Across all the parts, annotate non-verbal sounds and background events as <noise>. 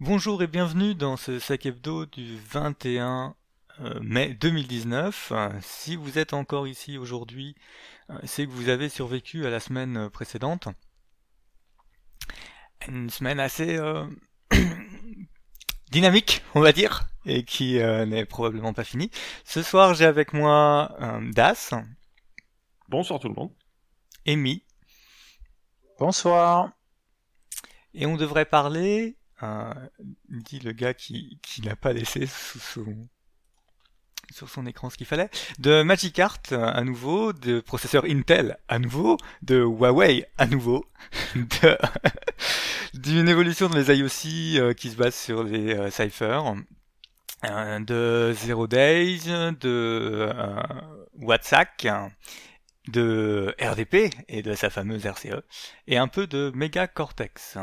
Bonjour et bienvenue dans ce sac hebdo du 21 euh, mai 2019. Euh, Si vous êtes encore ici aujourd'hui, euh, c'est que vous avez survécu à la semaine euh, précédente. Une semaine assez euh, <clears throat> dynamique, on va dire, et qui euh, n'est probablement pas finie. Ce soir, j'ai avec moi euh, Das, Bonsoir tout le monde. Amy, Bonsoir. et on devrait parler, euh, dit le gars qui, n'a pas laissé sous son, sur son écran ce qu'il fallait, de Magic Art euh, à nouveau, de processeur Intel à nouveau, de Huawei à nouveau, <laughs> <laughs> d'une évolution dans les IOC euh, qui se base sur les euh, ciphers, euh, de Zero Days, de WhatsApp, de RDP et de sa fameuse RCE, et un peu de Mega Cortex.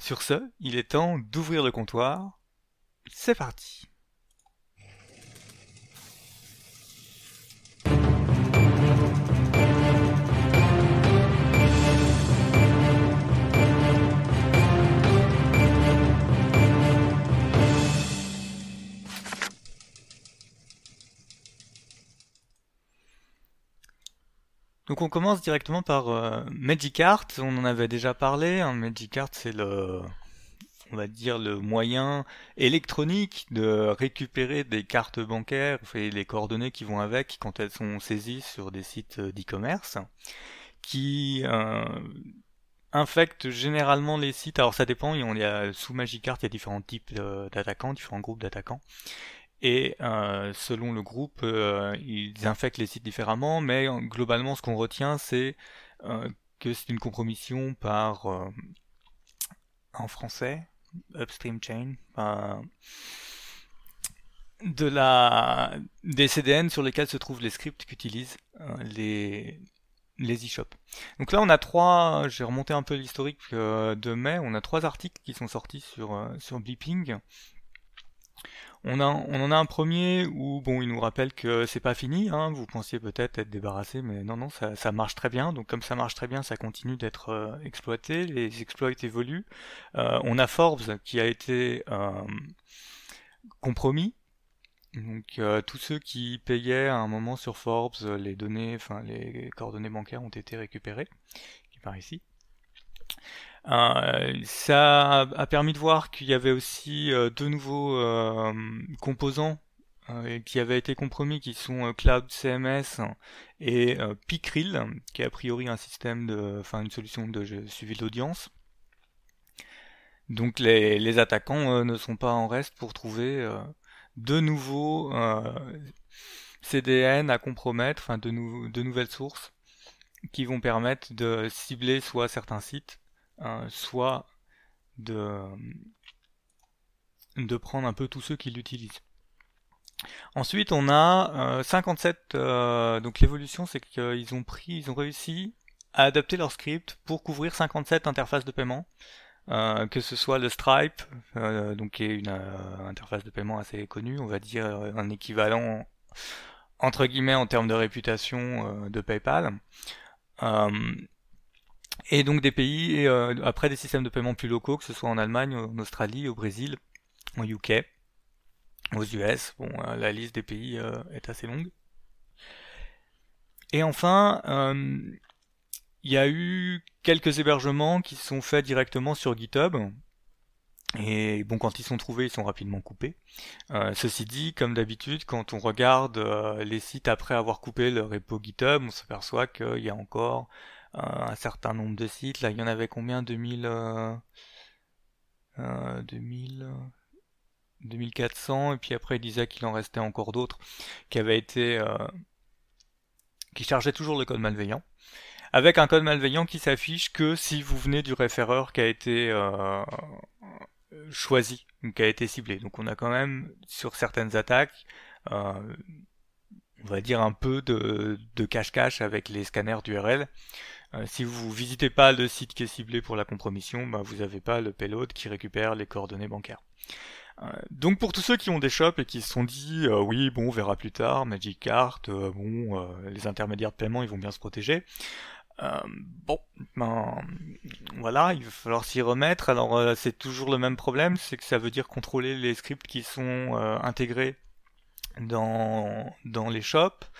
Sur ce, il est temps d'ouvrir le comptoir. C'est parti. Donc on commence directement par euh, on en avait déjà parlé, hein, c'est le, on va dire le moyen électronique de récupérer des cartes bancaires et les coordonnées qui vont avec quand elles sont saisies sur des sites euh, d'e-commerce, qui euh, infectent généralement les sites, alors ça dépend, il y a, sous Magicart il y a différents types euh, d'attaquants, différents groupes d'attaquants. Et euh, selon le groupe, euh, ils infectent les sites différemment, mais euh, globalement, ce qu'on retient, c'est que c'est une compromission par, en français, upstream chain, de la des CDN sur lesquels se trouvent les scripts qu'utilisent les les e-shops. Donc là, on a trois. J'ai remonté un peu l'historique de mai. On a trois articles qui sont sortis sur sur Bleeping. On, en a un premier où bon, il nous rappelle que c'est pas fini. Hein, vous pensiez peut-être être débarrassé, mais non, non, ça, marche très bien. Donc comme ça marche très bien, ça continue d'être euh, exploité. Les exploits évoluent. Euh, on a Forbes qui a été euh, compromis. Donc tous ceux qui payaient à un moment sur Forbes, les données, enfin les coordonnées bancaires ont été récupérées, qui par ici. Euh, ça a permis de voir qu'il y avait aussi euh, deux nouveaux euh, composants qui avaient été compromis, qui sont Cloud CMS et Picrill, qui est a priori un système de, enfin une solution de suivi de l'audience. Donc les, les attaquants ne sont pas en reste pour trouver euh, de nouveaux euh, CDN à compromettre, enfin de, nou- de nouvelles sources qui vont permettre de cibler soit certains sites, euh, soit de, prendre un peu tous ceux qui l'utilisent. Ensuite, on a euh, 57. euh, donc l'évolution, c'est qu'ils ont pris, ils ont réussi à adapter leur script pour couvrir 57 interfaces de paiement, euh, que ce soit le Stripe, euh, donc qui est une euh, interface de paiement assez connue, on va dire euh, un équivalent entre guillemets en termes de réputation euh, de PayPal. Et donc des pays, et, euh, après des systèmes de paiement plus locaux, que ce soit en Allemagne, en Australie, au Brésil, au UK, aux US. Bon, euh, la liste des pays euh, est assez longue. Et enfin, il y a eu quelques hébergements qui sont faits directement sur GitHub. Et bon, quand ils sont trouvés, ils sont rapidement coupés. Ceci dit, comme d'habitude, quand on regarde les sites après avoir coupé le repo GitHub, on s'aperçoit qu'il y a encore un certain nombre de sites. Là, il y en avait combien? 2000, euh, euh, 2000, euh, 2400, et puis après il disait qu'il en restait encore d'autres qui avaient été, euh, qui chargeaient toujours le code malveillant, avec un code malveillant qui s'affiche que si vous venez du référeur qui a été euh, choisi, qui a été ciblé. Donc on a quand même sur certaines attaques, euh, on va dire un peu de cache-cache avec les scanners d'URL. Euh, si vous visitez pas le site qui est ciblé pour la compromission, bah, vous n'avez pas le payload qui récupère les coordonnées bancaires. Euh, donc pour tous ceux qui ont des shops et qui se sont dit euh, oui bon on verra plus tard Magic euh, bon les intermédiaires de paiement ils vont bien se protéger bon, ben, voilà, il va falloir s'y remettre. Alors c'est toujours le même problème, c'est que ça veut dire contrôler les scripts qui sont intégrés dans, dans les shops.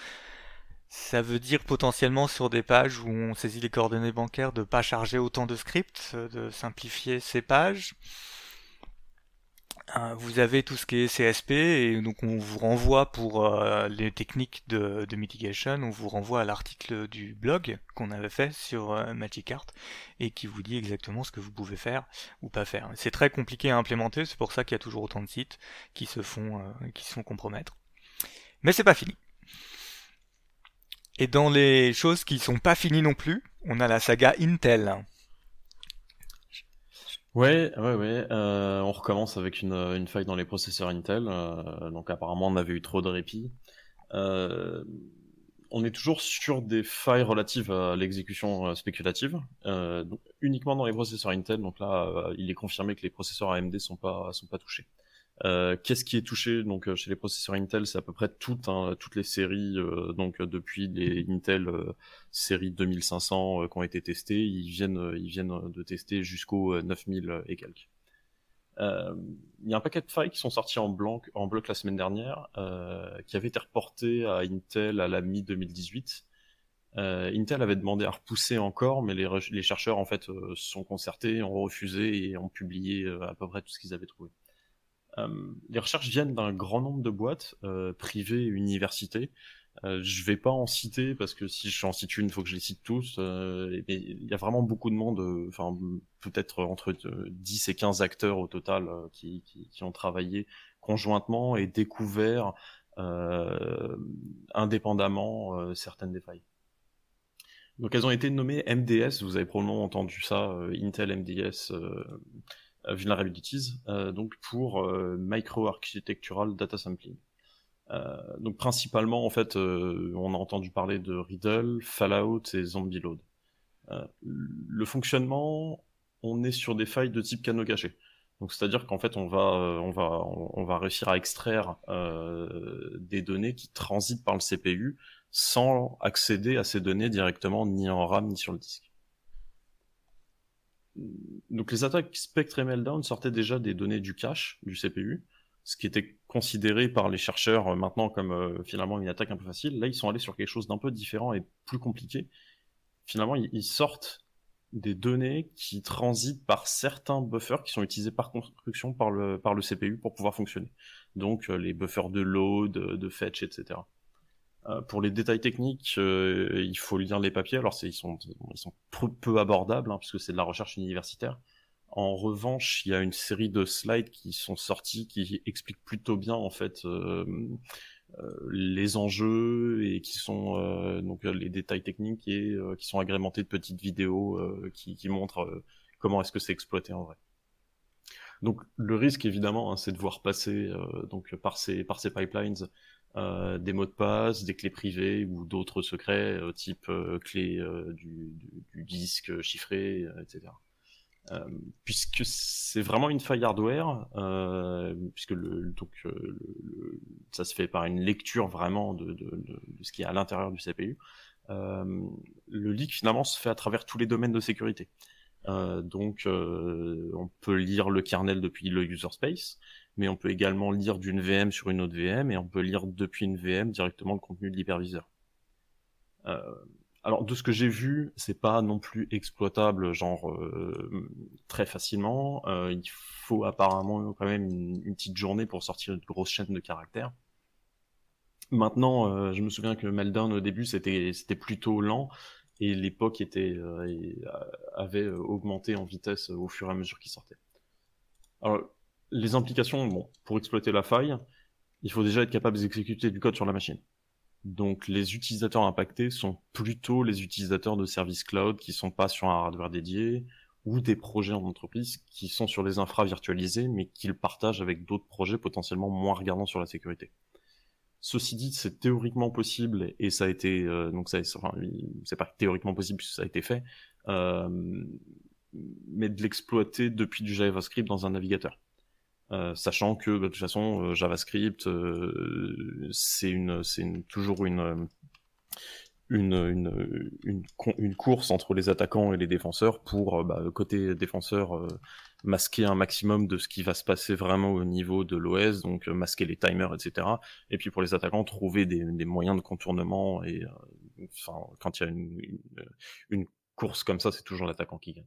Ça veut dire potentiellement sur des pages où on saisit les coordonnées bancaires de pas charger autant de scripts, de simplifier ces pages. Euh, vous avez tout ce qui est CSP et donc on vous renvoie pour euh, les techniques de, mitigation, on vous renvoie à l'article du blog qu'on avait fait sur euh, Magicart et qui vous dit exactement ce que vous pouvez faire ou pas faire. C'est très compliqué à implémenter, c'est pour ça qu'il y a toujours autant de sites qui se font qui se font compromettre. Mais c'est pas fini. Et dans les choses qui sont pas finies non plus, on a la saga Intel. Ouais, ouais, ouais. Euh, on recommence avec une, faille dans les processeurs Intel. Euh, donc apparemment, on avait eu trop de répit. Euh, on est toujours sur des failles relatives à l'exécution spéculative, uniquement dans les processeurs Intel. Donc là, il est confirmé que les processeurs AMD sont pas sont pas touchés. Euh, qu'est-ce qui est touché? Donc euh, chez les processeurs Intel C'est à peu près toutes hein, toutes les séries euh, donc depuis les Intel série 2500 qui ont été testées, ils viennent ils viennent de tester jusqu'au 9000 et quelques. Il y a un paquet de failles qui sont sortis en blanc en bloc la semaine dernière, qui avaient été reportés à Intel à la mi 2018. Intel avait demandé à repousser encore, mais les, les chercheurs en fait sont concertés, ont refusé et ont publié à peu près tout ce qu'ils avaient trouvé. Euh, les recherches viennent d'un grand nombre de boîtes euh, privées et universités. Euh, je vais pas en citer parce que si je en cite une, il faut que je les cite tous. Euh, il y a vraiment beaucoup de monde, peut-être entre 10 et 15 acteurs au total qui, qui, ont travaillé conjointement et découvert indépendamment certaines des failles. Donc elles ont été nommées MDS, vous avez probablement entendu ça, Intel MDS vulnerabilities, euh, donc pour euh, micro-architectural data sampling. donc principalement, en fait, on a entendu parler de Riddle, Fallout et Zombie Load. le fonctionnement, on est sur des failles de type canot caché. Donc c'est-à-dire qu'en fait on va on va on va réussir à extraire des données qui transitent par le CPU sans accéder à ces données directement ni en RAM ni sur le disque donc les attaques Spectre et Meltdown sortaient déjà des données du cache du CPU, ce qui était considéré par les chercheurs euh, maintenant comme euh, finalement une attaque un peu facile. Là, ils sont allés sur quelque chose d'un peu différent et plus compliqué. Finalement, ils, sortent des données qui transitent par certains buffers qui sont utilisés par construction par le, par le CPU pour pouvoir fonctionner. Donc euh, les buffers de load, de fetch, etc. Euh, pour les détails techniques, euh, il faut lire les papiers. Alors ils sont, peu, abordables hein, puisque c'est de la recherche universitaire. En revanche, il y a une série de slides qui sont sortis qui expliquent plutôt bien en fait euh, les enjeux et qui sont donc les détails techniques et qui sont agrémentés de petites vidéos qui, montrent comment est-ce que c'est exploité en vrai. Donc le risque évidemment, hein, c'est de voir passer donc par ces pipelines euh, des mots de passe, des clés privées ou d'autres secrets, euh, type euh, clé du, du, disque chiffré, etc. puisque c'est vraiment une faille hardware, puisque le, donc, le, ça se fait par une lecture vraiment de, de, de, ce qui est à l'intérieur du CPU. le leak finalement se fait à travers tous les domaines de sécurité. donc on peut lire le kernel depuis le user space, mais on peut également lire d'une VM sur une autre VM et on peut lire depuis une VM directement le contenu de l'hyperviseur. Euh, alors de ce que j'ai vu, c'est pas non plus exploitable genre euh, très facilement. Euh, il faut apparemment quand même une, petite journée pour sortir une grosse chaîne de caractères. Maintenant, je me souviens que Meltdown au début c'était c'était plutôt lent et l'époque était avait augmenté en vitesse au fur et à mesure qu'il sortait. Alors les implications, bon, pour exploiter la faille, il faut déjà être capable d'exécuter du code sur la machine. Donc les utilisateurs impactés sont plutôt les utilisateurs de services cloud qui sont pas sur un hardware dédié ou des projets en entreprise qui sont sur des infras virtualisés mais qu'ils partagent avec d'autres projets potentiellement moins regardants sur la sécurité. Ceci dit, c'est théoriquement possible et ça a été euh, donc ça, c'est pas théoriquement possible puisque ça a été fait, euh, mais de l'exploiter depuis du JavaScript dans un navigateur. Euh, sachant que bah, de toute façon euh, JavaScript euh, c'est une c'est toujours une une, une, une, une, course entre les attaquants et les défenseurs pour, bah, côté défenseur, masquer un maximum de ce qui va se passer vraiment au niveau de l'OS, donc masquer les timers, etc. Et puis pour les attaquants, trouver des, des moyens de contournement. Et enfin, quand il y a une, une, course comme ça, c'est toujours l'attaquant qui gagne.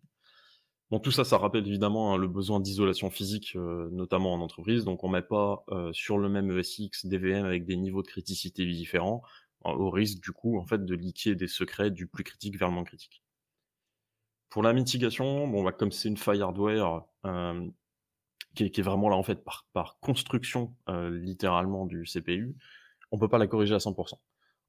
Bon, tout ça, ça rappelle évidemment hein, le besoin d'isolation physique, notamment en entreprise. Donc, on met pas sur le même ESX des VM avec des niveaux de criticité différents au risque du coup en fait de liquer des secrets du plus critique vers le moins critique. Pour la mitigation, bon bah, comme c'est une faille hardware euh, qui, est, vraiment là en fait par, par construction euh, littéralement du CPU, on peut pas la corriger à 100%.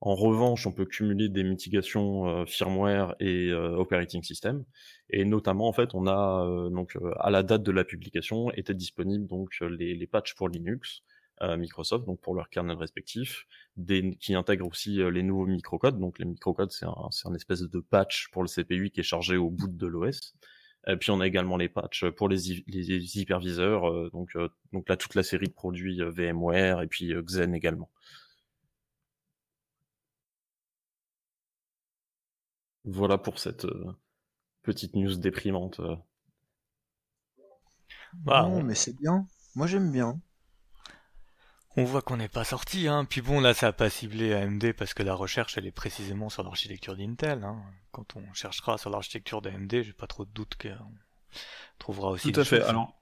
En revanche, on peut cumuler des mitigations euh, firmware et operating system, et notamment en fait, on a donc à la date de la publication étaient disponibles donc les, les patchs pour Linux, Microsoft, donc pour leur kernel respectif, des, qui intègrent aussi euh, les nouveaux microcodes. Donc les microcodes, c'est un, un, espèce de patch pour le CPU qui est chargé au bout de l'OS. Et puis on a également les patchs pour les, les hyperviseurs, euh, donc, euh, donc là toute la série de produits VMware et puis Xen également. Voilà pour cette petite news déprimante. Bah, non, mais c'est bien. Moi j'aime bien on voit qu'on n'est pas sorti, hein. Puis bon, là, ça a pas ciblé AMD parce que la recherche, elle est précisément sur l'architecture d'Intel. Hein. Quand on cherchera sur l'architecture d'AMD, j'ai pas trop de doute qu'on trouvera aussi. Tout à fait. Alors,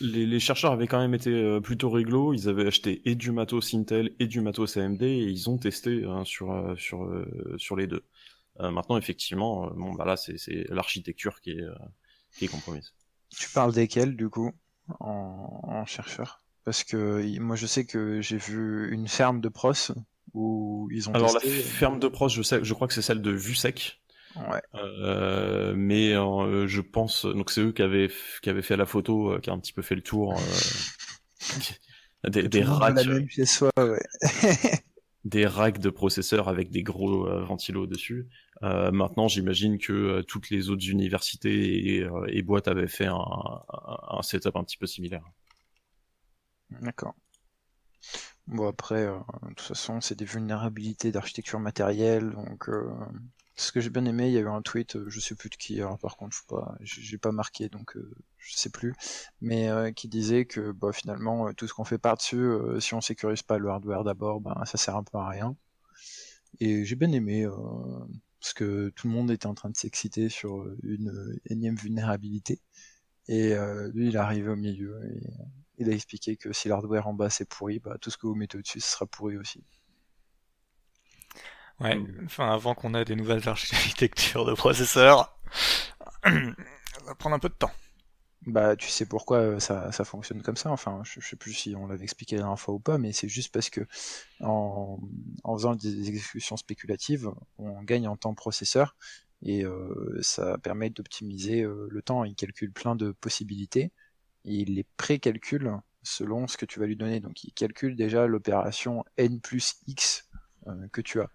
les, chercheurs avaient quand même été euh, plutôt réglo. Ils avaient acheté et du matos Intel et du matos AMD et ils ont testé hein, sur euh, sur euh, sur les deux. Maintenant, effectivement, bon, bah là, c'est l'architecture qui est qui est compromise. Tu parles desquels du coup en, en chercheur? Parce que moi je sais que j'ai vu une ferme de pros où ils ont Alors la ferme de pros, je sais, je crois que c'est celle de Vusec. Ouais. Euh, mais euh, je pense donc c'est eux qui avaient qui avaient fait la photo, euh, qui a un petit peu fait le tour. <laughs> des, des racks. <laughs> des racks de processeurs avec des gros ventilos dessus. Maintenant, j'imagine que toutes les autres universités et, et, boîtes avaient fait un, setup un petit peu similaire. D'accord. Bon après, euh, de toute façon, c'est des vulnérabilités d'architecture matérielle, donc euh, ce que j'ai bien aimé, il y a eu un tweet, euh, je sais plus de qui, alors par contre, je pas, j'ai pas marqué, donc je sais plus, mais qui disait que bah, finalement, tout ce qu'on fait par-dessus, si on sécurise pas le hardware d'abord, ben ça sert un peu à rien. Et j'ai bien aimé, parce que tout le monde était en train de s'exciter sur une énième vulnérabilité, et lui, il est arrivé au milieu, et il a expliqué que si l'hardware en bas c'est pourri, bah, tout ce que vous mettez au-dessus, ce sera pourri aussi. Ouais, enfin avant qu'on ait des nouvelles architectures de processeurs, <clears throat> ça va prendre un peu de temps. Bah, tu sais pourquoi euh, ça, fonctionne comme ça. Enfin, je, sais plus si on l'avait expliqué la dernière fois ou pas, mais c'est juste parce que en, en, faisant des exécutions spéculatives, on gagne en temps processeur et euh, ça permet d'optimiser euh, le temps. Il calcule plein de possibilités il les pré-calcule selon ce que tu vas lui donner. Donc il calcule déjà l'opération n plus x que tu as.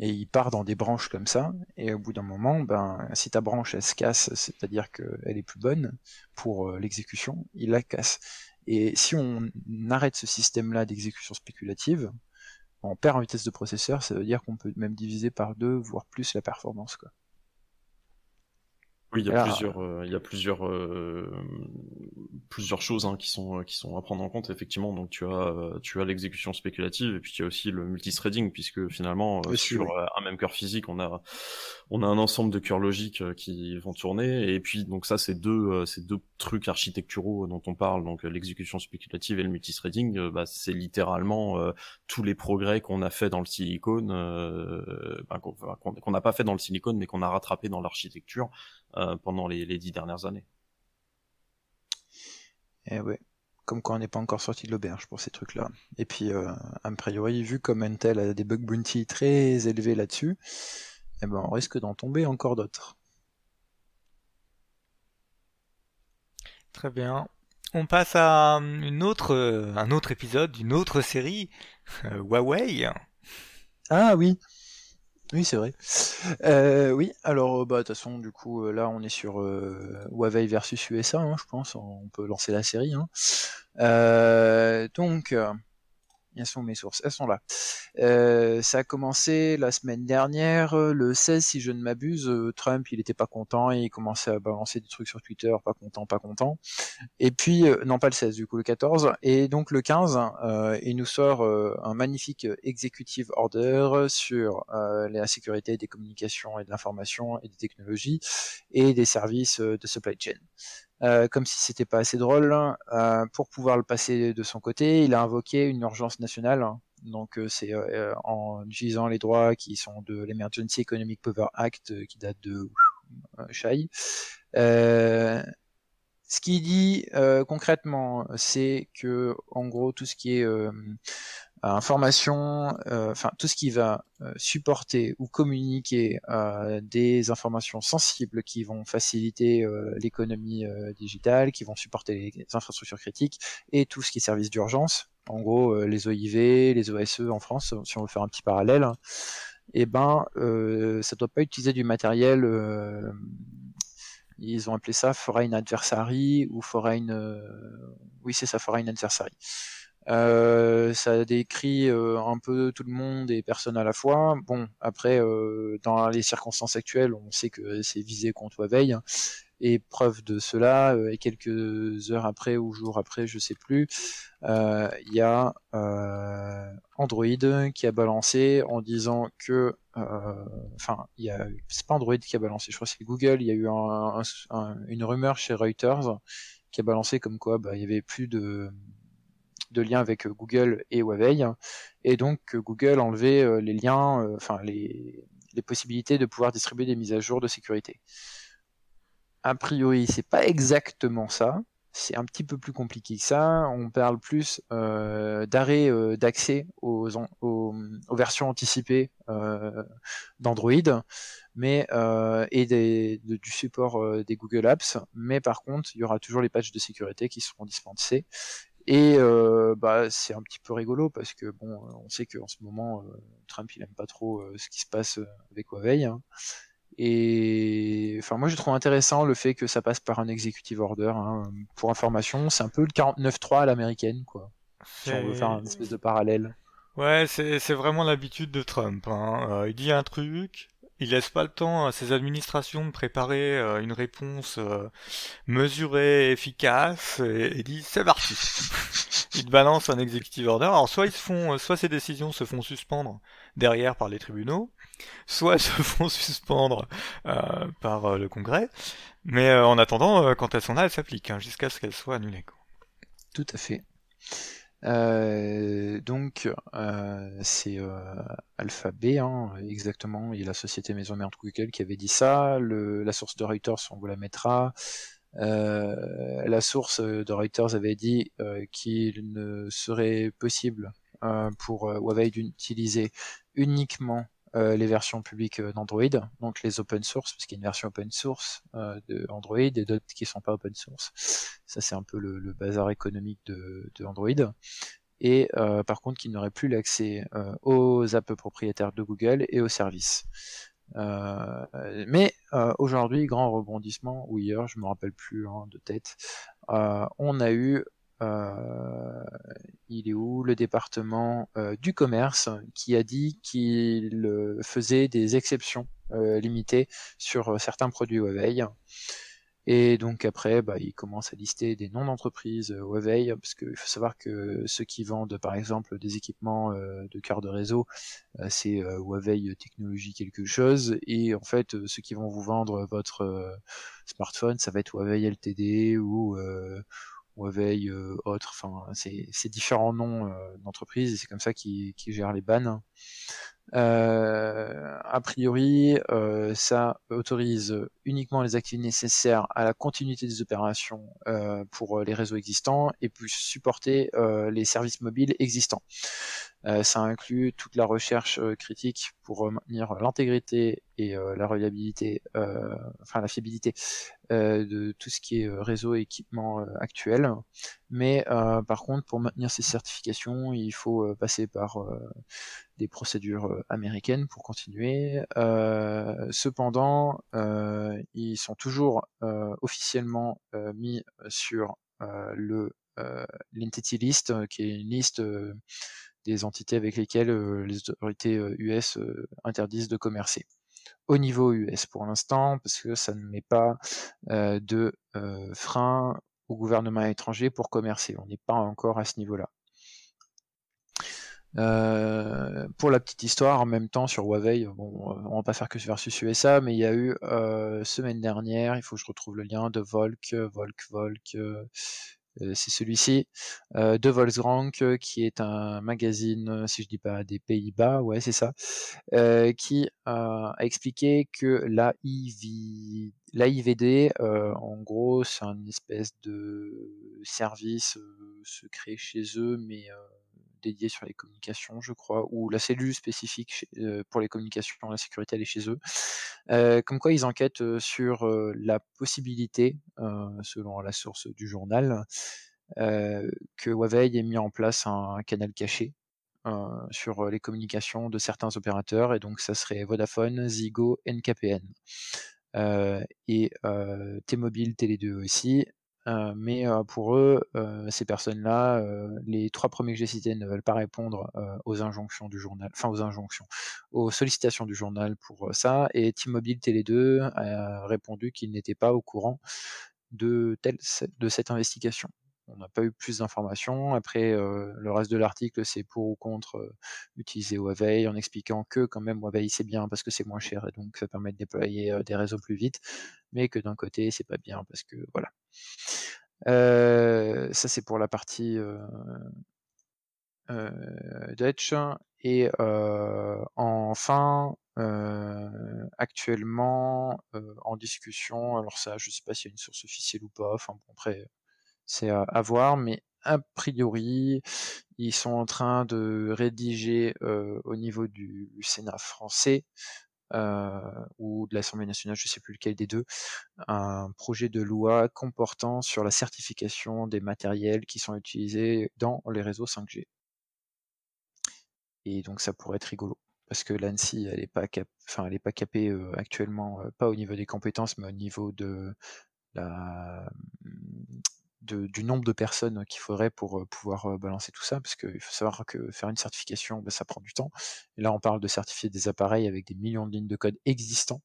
Et il part dans des branches comme ça, et au bout d'un moment, ben, si ta branche elle se casse, c'est-à-dire qu'elle est plus bonne pour euh, l'exécution, il la casse. Et si on arrête ce système-là d'exécution spéculative, on perd en vitesse de processeur, ça veut dire qu'on peut même diviser par deux, voire plus la performance. Quoi. Oui, il y a plusieurs, euh, il y a plusieurs, euh, plusieurs choses hein, qui sont qui sont à prendre en compte effectivement. Donc tu as euh, tu as l'exécution spéculative et puis tu as aussi le multithreading puisque finalement sur un même cœur physique on a on a un ensemble de cœurs logiques qui vont tourner. Et puis donc ça c'est deux c'est deux trucs architecturaux dont on parle. Donc l'exécution spéculative et le multithreading bah, c'est littéralement tous les progrès qu'on a fait dans le silicone ben, qu'on n'a pas fait dans le silicone mais qu'on a rattrapé dans l'architecture euh, pendant les, dix dernières années. Et eh ouais, comme quoi on n'est pas encore sorti de l'auberge pour ces trucs-là. Et puis, euh, a priori, vu comme Intel a des bug bounty très élevés là-dessus, eh ben, on risque d'en tomber encore d'autres. Très bien. On passe à une autre, un autre épisode d'une autre série, euh, Huawei. Ah oui, oui, c'est vrai. Euh, oui, alors bah de toute façon, du coup, euh, là, on est sur euh, Huawei versus USA, hein, je pense. On peut lancer la série. Hein. donc, Elles sont mes sources, elles sont là. Euh, ça a commencé la semaine dernière, le 16 si je ne m'abuse. Trump, il était pas content et il commençait à balancer des trucs sur Twitter, pas content, pas content. Et puis, non pas le 16 du coup, le 14. Et donc le 15, il nous sort un magnifique executive order sur la sécurité des communications et de l'information et des technologies et des services de supply chain. Euh, comme si c'était pas assez drôle, euh, pour pouvoir le passer de son côté, il a invoqué une urgence nationale. Donc euh, c'est en utilisant les droits qui sont de l'Emergency Economic Power Act qui date de Chai. ce qu'il dit concrètement, c'est que en gros tout ce qui est information, euh, enfin tout ce qui va euh, supporter ou communiquer euh, des informations sensibles qui vont faciliter l'économie digitale, qui vont supporter les infrastructures critiques et tout ce qui est service d'urgence. En gros, les OIV, les OSE en France, si on veut faire un petit parallèle, et eh ben ça doit pas utiliser du matériel. ils ont appelé ça foreign adversary ou foreign, oui c'est ça foreign adversary. Euh, ça décrit euh, un peu tout le monde et personne à la fois. Bon, après, euh, dans les circonstances actuelles, on sait que c'est visé contre Huawei. Et preuve de cela, et quelques heures après ou jours après, je sais plus, il y a Android qui a balancé en disant que, enfin, il y a, c'est pas Android qui a balancé, je crois que c'est Google. Il y a eu une rumeur chez Reuters qui a balancé comme quoi, bah, il y avait plus de de liens avec euh, Google et Huawei, et donc Google enlevait euh, les liens, euh, enfin les, possibilités de pouvoir distribuer des mises à jour de sécurité. A priori, c'est pas exactement ça. C'est un petit peu plus compliqué que ça. On parle plus d'arrêt d'accès aux, versions anticipées d'Android, mais et du support des Google Apps. Mais par contre, il y aura toujours les patchs de sécurité qui seront dispensés et euh, bah, c'est un petit peu rigolo parce que bon, on sait qu'en ce moment, euh, Trump il aime pas trop euh, ce qui se passe avec Huawei. Hein. Et enfin, moi je trouve intéressant le fait que ça passe par un executive order. Hein. Pour information, c'est un peu le 49.3 à l'américaine, quoi. Si on veut faire un espèce de parallèle. Ouais, c'est vraiment l'habitude de Trump. Hein. il dit un truc, il laisse pas le temps à ses administrations de préparer euh, une réponse euh, mesurée, efficace, et, dit c'est parti. <laughs> il balance un executive order. Alors soit ils se font, soit ces décisions se font suspendre derrière par les tribunaux, soit elles <laughs> se font suspendre euh, par le Congrès. Mais en attendant, quand elles sont là, elles s'appliquent hein, jusqu'à ce qu'elles soient annulées. Tout à fait. Euh, donc euh, c'est euh, Alphabet, hein, exactement, et la société maison mère de Google qui avait dit ça. Le, la source de Reuters, on vous la mettra. Euh, la source de Reuters avait dit qu'il ne serait possible pour Huawei d'utiliser uniquement euh, les versions publiques euh, d'Android, donc les open source, parce qu'il y a une version open source euh, de Android et d'autres qui sont pas open source. Ça c'est un peu le, bazar économique de, de Android. Et par contre, qui n'aurait plus l'accès aux apps propriétaires de Google et aux services. mais aujourd'hui, grand rebondissement, ou hier, je me rappelle plus hein, de tête, on a eu euh, il est où le département euh, du commerce qui a dit qu'il euh, faisait des exceptions limitées sur certains produits Huawei. Et donc après, bah, il commence à lister des noms d'entreprises Huawei, parce qu'il faut savoir que ceux qui vendent par exemple des équipements de cœur de réseau, c'est Huawei Technologie quelque chose, et en fait ceux qui vont vous vendre votre smartphone, ça va être Huawei LTD ou Huawei, euh, autre, enfin c'est différents noms euh, d'entreprises et c'est comme ça qu'ils gèrent les bans. Euh, a priori, euh, ça autorise uniquement les activités nécessaires à la continuité des opérations euh, pour les réseaux existants et puis supporter les services mobiles existants. ça inclut toute la recherche critique pour maintenir l'intégrité et la reliabilité, enfin la fiabilité de tout ce qui est réseau et équipement actuel. Mais par contre, pour maintenir ces certifications, il faut passer par des procédures euh, américaines pour continuer. Euh, cependant, euh, ils sont toujours officiellement mis sur le l'entity list, qui est une liste des entités avec lesquelles les autorités US interdisent de commercer au niveau US pour l'instant, parce que ça ne met pas de frein au gouvernement étranger pour commercer. On n'est pas encore à ce niveau-là. Euh, pour la petite histoire, en même temps sur Huawei, bon, on va pas faire que versus USA, mais il y a eu euh, semaine dernière, il faut que je retrouve le lien de Volk, Volk, Volk, euh, c'est celui-ci, de Volksrank, qui est un magazine, si je dis pas des Pays-Bas, ouais c'est ça, qui a expliqué que la l'AIVD, en gros, c'est une espèce de service secret chez eux, mais dédié sur les communications, je crois, ou la cellule spécifique euh, pour les communications, la sécurité, elle est chez eux. Euh, comme quoi, ils enquêtent sur la possibilité, selon la source du journal, que Huawei ait mis en place un, canal caché sur les communications de certains opérateurs, et donc ça serait Vodafone, Zigo, NKPN. et T-Mobile, Télé2 aussi, mais pour eux, ces personnes-là, les trois premiers que j'ai cités ne veulent pas répondre aux injonctions du journal, enfin aux injonctions, aux sollicitations du journal pour ça. Et T-Mobile Télé 2 a répondu qu'il n'était pas au courant de, de cette investigation. On n'a pas eu plus d'informations. Après, le reste de l'article, c'est pour ou contre utiliser Huawei, en expliquant que quand même Huawei c'est bien parce que c'est moins cher et donc ça permet de déployer des réseaux plus vite, mais que d'un côté c'est pas bien parce que voilà. ça c'est pour la partie Dutch. Et enfin, actuellement en discussion, alors ça je sais pas s'il y a une source officielle ou pas, enfin bon après c'est à, voir, mais a priori, ils sont en train de rédiger au niveau du, Sénat français ou de l'Assemblée nationale, je ne sais plus lequel des deux, un projet de loi comportant sur la certification des matériels qui sont utilisés dans les réseaux 5G. Et donc ça pourrait être rigolo parce que l'ANSI, elle n'est pas, enfin, elle pas capée actuellement, pas au niveau des compétences, mais au niveau de la, du nombre de personnes qu'il faudrait pour pouvoir balancer tout ça, parce qu'il faut savoir que faire une certification, bah, ça prend du temps. Et là, on parle de certifier des appareils avec des millions de lignes de code existants.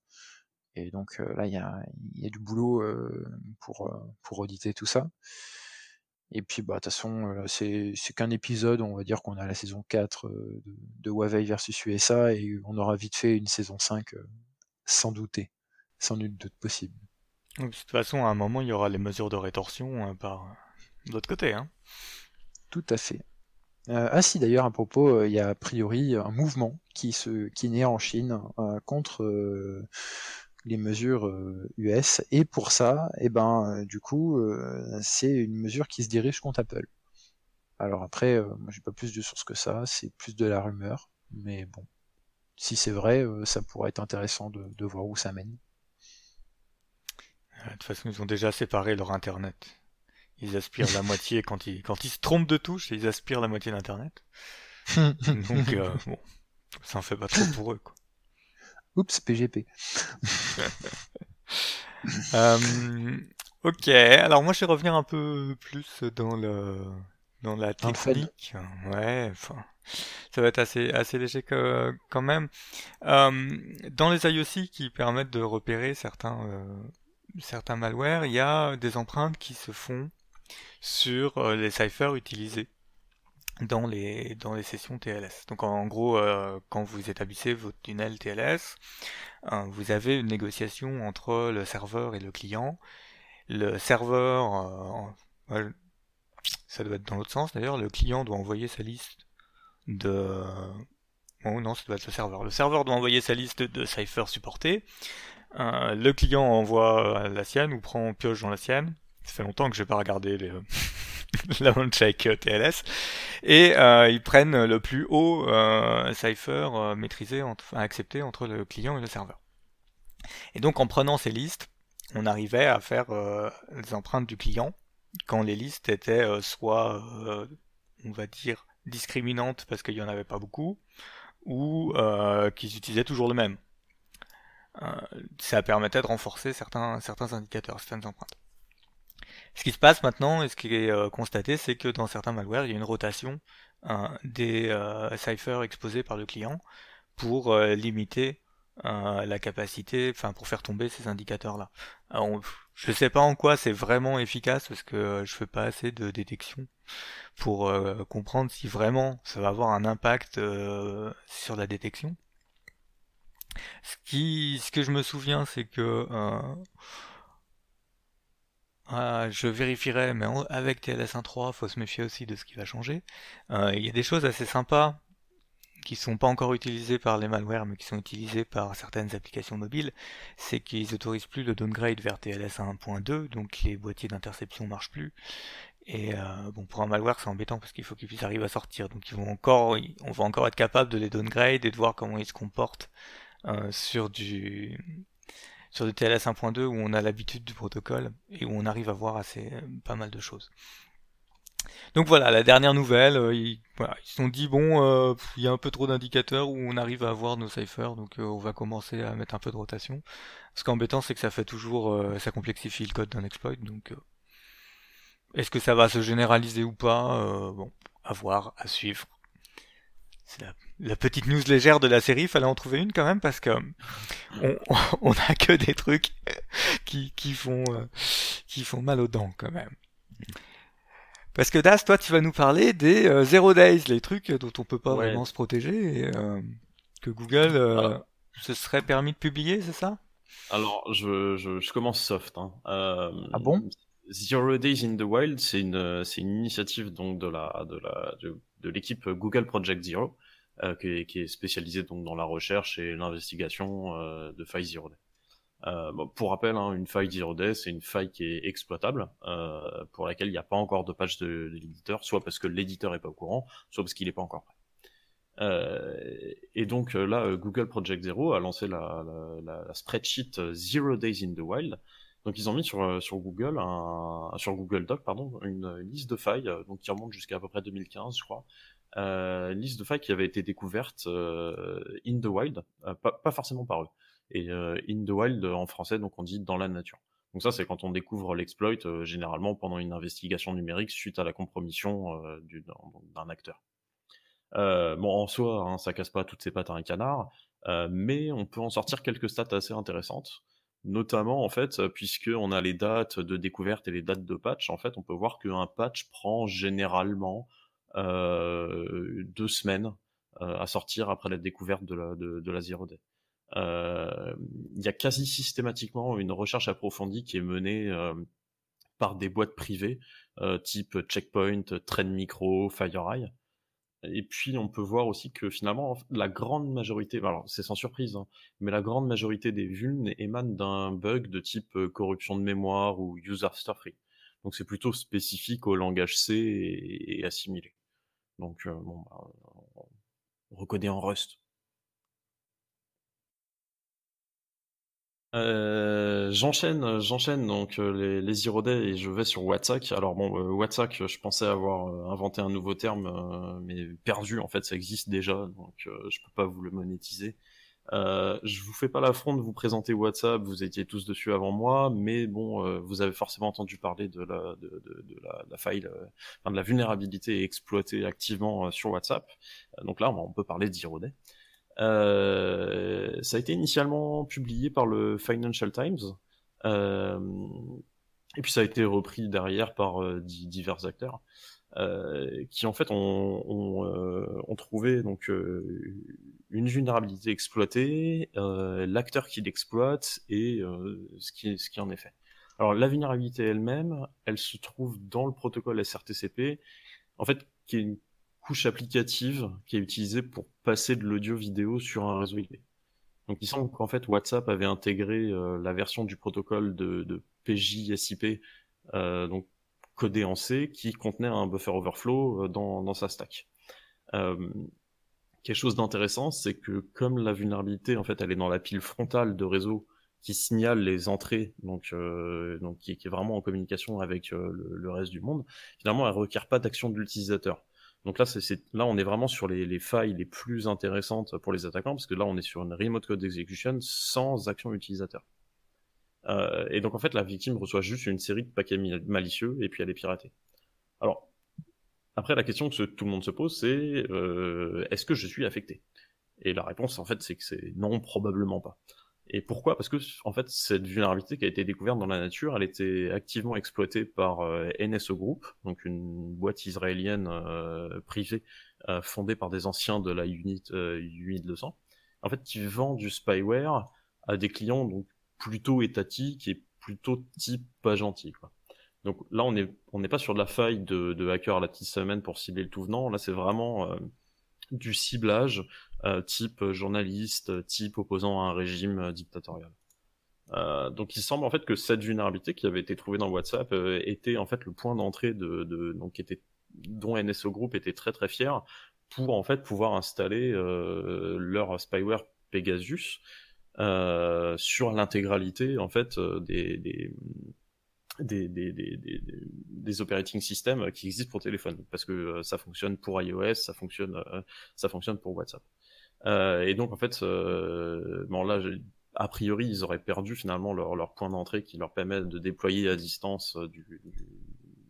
Et donc là, il y a, du boulot pour, pour auditer tout ça. Et puis, bah, de toute façon, c'est qu'un épisode, on va dire qu'on a la saison 4 de, de, Huawei versus USA, et on aura vite fait une saison 5, sans douter, sans nul doute possible. De toute façon, à un moment, il y aura les mesures de rétorsion euh, par l'autre côté. Hein. Tout à fait. Euh, ah si, d'ailleurs, à propos, euh, il y a a priori un mouvement qui, se, qui naît en Chine contre les mesures US. Et pour ça, eh ben, du coup, c'est une mesure qui se dirige contre Apple. Alors après, moi j'ai pas plus de sources que ça, c'est plus de la rumeur. Mais bon, si c'est vrai, ça pourrait être intéressant de voir où ça mène. De toute façon, ils ont déjà séparé leur internet. Ils aspirent la moitié quand ils, quand ils se trompent de touche, ils aspirent la moitié d'internet. Donc, euh, <laughs> bon, ça en fait pas trop pour eux, quoi. Oups, PGP. <laughs> Euh, ok, alors moi je vais revenir un peu plus dans le dans la technique. ouais, enfin, ça va être assez assez léger que, quand même. Euh, dans les IOC qui permettent de repérer certains certains malwares, il y a des empreintes qui se font sur euh, les ciphers utilisés dans les, dans les sessions TLS. Donc en gros, euh, quand vous établissez votre tunnel TLS, euh, vous avez une négociation entre le serveur et le client. Le serveur, ça doit être dans l'autre sens d'ailleurs, le client doit envoyer sa liste de... Oh non, ça doit être le serveur. Le serveur doit envoyer sa liste de ciphers supportés. Euh, le client envoie la sienne ou prend pioche dans la sienne. Ça fait longtemps que je n'ai pas regardé les, <laughs> la check TLS. Et euh, ils prennent le plus haut euh, cipher maîtrisé, entre, accepté entre le client et le serveur. Et donc en prenant ces listes, on arrivait à faire les empreintes du client quand les listes étaient soit, on va dire, discriminantes parce qu'il n'y en avait pas beaucoup, ou qu'ils utilisaient toujours le même. Euh, ça permettait de renforcer certains, certains indicateurs, certaines empreintes. Ce qui se passe maintenant, et ce qui est euh, constaté, c'est que dans certains malwares, il y a une rotation des ciphers exposés par le client pour limiter la capacité, enfin pour faire tomber ces indicateurs-là. Je sais pas en quoi c'est vraiment efficace parce que je fais pas assez de détection pour comprendre si vraiment ça va avoir un impact sur la détection. Ce que je me souviens, c'est que ah, je vérifierai, mais avec TLS 1.3, faut se méfier aussi de ce qui va changer. Il y a des choses assez sympas qui sont pas encore utilisées par les malwares, mais qui sont utilisées par certaines applications mobiles, c'est qu'ils autorisent plus le downgrade vers TLS 1.2, donc les boîtiers d'interception marchent plus. Et euh, bon, pour un malware, c'est embêtant parce qu'il faut qu'ils puissent arriver à sortir. Donc on va encore être capable de les downgrade et de voir comment ils se comportent euh, sur du sur du TLS 1.2 où on a l'habitude du protocole et où on arrive à voir assez pas mal de choses. Donc voilà, la dernière nouvelle, euh, ils, se sont dit bon, euh, il y a un peu trop d'indicateurs où on arrive à avoir nos ciphers, donc euh, on va commencer à mettre un peu de rotation. Ce qui est embêtant, c'est que ça fait toujours, ça complexifie le code d'un exploit, donc est-ce que ça va se généraliser ou pas? Bon, à voir, à suivre. C'est la, petite news légère de la série, fallait en trouver une quand même parce que on, <laughs> on a que des trucs qui, qui font qui font mal aux dents quand même. Parce que Das, toi, tu vas nous parler des euh, Zero Days, les trucs dont on peut pas vraiment se protéger et euh, que Google euh, se serait permis de publier, c'est ça? Alors, je, je, je, commence soft. Hein. ah bon? Zero Days in the Wild, c'est une, c'est une initiative donc de la, de la, de, l'équipe Google Project Zero, qui est, qui, est, spécialisée donc dans la recherche et l'investigation de failles Zero Day. Euh, pour rappel, hein, une faille zero day, c'est une faille qui est exploitable, euh, pour laquelle il n'y a pas encore de patch de, l'éditeur, soit parce que l'éditeur est pas au courant, soit parce qu'il n'est pas encore prêt. Euh, et donc là, Google Project Zero a lancé la, la, la, spreadsheet Zero Days in the Wild. Donc ils ont mis sur, sur Google, un, sur Google Doc, pardon, une, liste de failles, donc qui remonte jusqu'à à peu près 2015, je crois. Euh, liste de failles qui avait été découverte in the wild, pas, pas, forcément par eux et euh, in the wild en français, donc on dit dans la nature. Donc ça, c'est quand on découvre l'exploit, euh, généralement pendant une investigation numérique suite à la compromission euh, d'un acteur. bon, en soi, hein, ça casse pas toutes ses pattes à un canard, mais on peut en sortir quelques stats assez intéressantes notamment en fait, puisque on a les dates de découverte et les dates de patch, en fait, on peut voir qu'un patch prend généralement deux semaines à sortir après la découverte de la, de, de la zero day il euh, y a quasi systématiquement une recherche approfondie qui est menée euh, par des boîtes privées euh, type Checkpoint, Trend Micro, FireEye. Et puis on peut voir aussi que finalement la grande majorité, alors c'est sans surprise, hein, mais la grande majorité des vulnes émanent d'un bug de type corruption de mémoire ou user stuffing. Donc c'est plutôt spécifique au langage C et, assimilé. Donc bon, bah, on en Rust. Euh, j'enchaîne, j'enchaîne donc euh, les, les Zero et je vais sur WhatsApp. Alors bon, euh, WhatsApp, je pensais avoir inventé un nouveau terme, mais perdu en fait, ça existe déjà, donc je peux pas vous le monétiser. Je vous fais pas l'affront de vous présenter WhatsApp, vous étiez tous dessus avant moi, mais bon, vous avez forcément entendu parler de la, de, de, de la, la, faille, enfin, de la vulnérabilité exploitée activement sur WhatsApp. donc là, on peut parler de Day. Euh, ça a été initialement publié par le Financial Times. Euh, et puis ça a été repris derrière par euh, divers acteurs. Euh, qui en fait ont, ont, euh, ont trouvé donc une vulnérabilité exploitée, l'acteur qui l'exploite et ce qui ce qui en est fait. Alors la vulnérabilité elle-même, elle se trouve dans le protocole SRTCP, en fait qui est une couche applicative qui est utilisée pour passer de l'audio vidéo sur un réseau IP. Donc il semble qu'en fait WhatsApp avait intégré euh, la version du protocole de, de PJ-SIP, euh, donc codé en C, qui contenait un buffer overflow euh, dans, dans sa stack. Euh, quelque chose d'intéressant, c'est que comme la vulnérabilité en fait elle est dans la pile frontale de réseau qui signale les entrées, donc, euh, donc qui, est vraiment en communication avec le, le, reste du monde, finalement elle requiert pas d'action de l'utilisateur. Donc là, c'est, là, on est vraiment sur les, failles les plus intéressantes pour les attaquants, parce que là, on est sur une remote code execution sans action utilisateur. Euh, et donc, en fait, la victime reçoit juste une série de paquets malicieux, et puis elle est piratée. Alors, Après, la question que tout le monde se pose, c'est euh, est-ce que je suis affecté? Et la réponse, en fait, c'est que c'est non, probablement pas. Et pourquoi? Parce que en fait, cette vulnérabilité qui a été découverte dans la nature, elle était activement exploitée par euh, NSO Group, donc une boîte israélienne euh, privée euh, fondée par des anciens de la unit euh, unit 200. En fait, qui vend du spyware à des clients donc plutôt étatiques et plutôt type pas gentil. Donc là, on n'est on pas sur de la faille de, hacker à la petite semaine pour cibler le tout venant. Là, c'est vraiment euh, du ciblage euh, type journaliste, type opposant à un régime euh, dictatorial. Donc il semble en fait que cette vulnérabilité qui avait été trouvée dans WhatsApp était en fait le point d'entrée de, de donc était dont NSO Group était très très fier pour en fait pouvoir installer leur spyware Pegasus sur l'intégralité en fait des, des des, des, des, des, des operating systems qui existent pour téléphone parce que ça fonctionne pour iOS, ça fonctionne, ça fonctionne pour WhatsApp. Euh, et donc en fait, euh, bon là, a priori, ils auraient perdu finalement leur, leur point d'entrée qui leur permet de déployer à distance euh, du, du,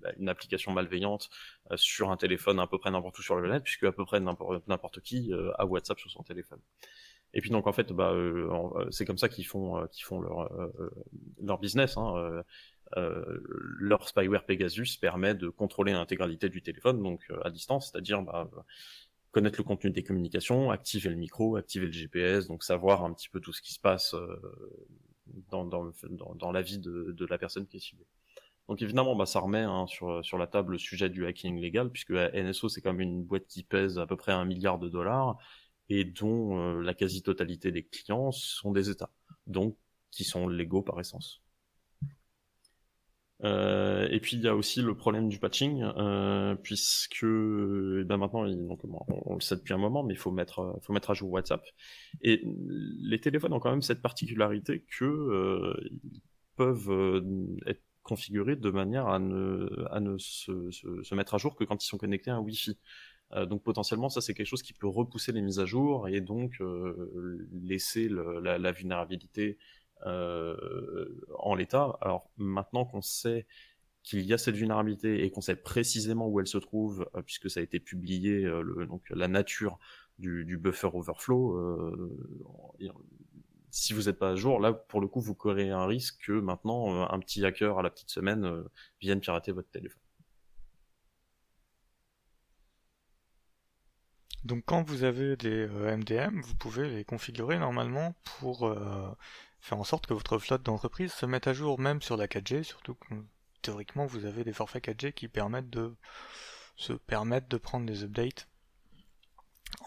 bah, une application malveillante euh, sur un téléphone à peu près n'importe où sur le net, puisque à peu près n'importe qui euh, a WhatsApp sur son téléphone. Et puis donc en fait, bah, euh, c'est comme ça qu'ils font, qu'ils font leur, leur business. Hein, leur spyware Pegasus permet de contrôler l'intégralité du téléphone, donc à distance, c'est-à-dire bah, connaître le contenu des communications, activer le micro, activer le GPS, donc savoir un petit peu tout ce qui se passe euh, dans, dans, dans, dans, la vie de, de, la personne qui est ciblée. Donc évidemment, bah, ça remet hein, sur, sur la table le sujet du hacking légal, puisque NSO, c'est quand même une boîte qui pèse à peu près un milliard de dollars, et dont euh, la quasi-totalité des clients sont des États, donc qui sont légaux par essence. Euh, et puis il y a aussi le problème du patching, euh, puisque eh ben maintenant, donc, on, le sait depuis un moment, mais il faut mettre, faut mettre à jour WhatsApp. Et les téléphones ont quand même cette particularité que euh, peuvent euh, être configurés de manière à ne, à ne se, se, se, mettre à jour que quand ils sont connectés à un Wi-Fi. Euh, donc potentiellement, ça c'est quelque chose qui peut repousser les mises à jour et donc euh, laisser la, vulnérabilité euh, en l'état. Alors maintenant qu'on sait qu'il y a cette vulnérabilité et qu'on sait précisément où elle se trouve, puisque ça a été publié, donc la nature du, buffer overflow, si vous n'êtes pas à jour, là pour le coup vous courez un risque que maintenant un petit hacker à la petite semaine vienne pirater votre téléphone. Donc quand vous avez des MDM, vous pouvez les configurer normalement pour euh, faire en sorte que votre flotte d'entreprise se mette à jour même sur la 4G, surtout que théoriquement vous avez des forfaits 4G qui permettent de se permettre de prendre des updates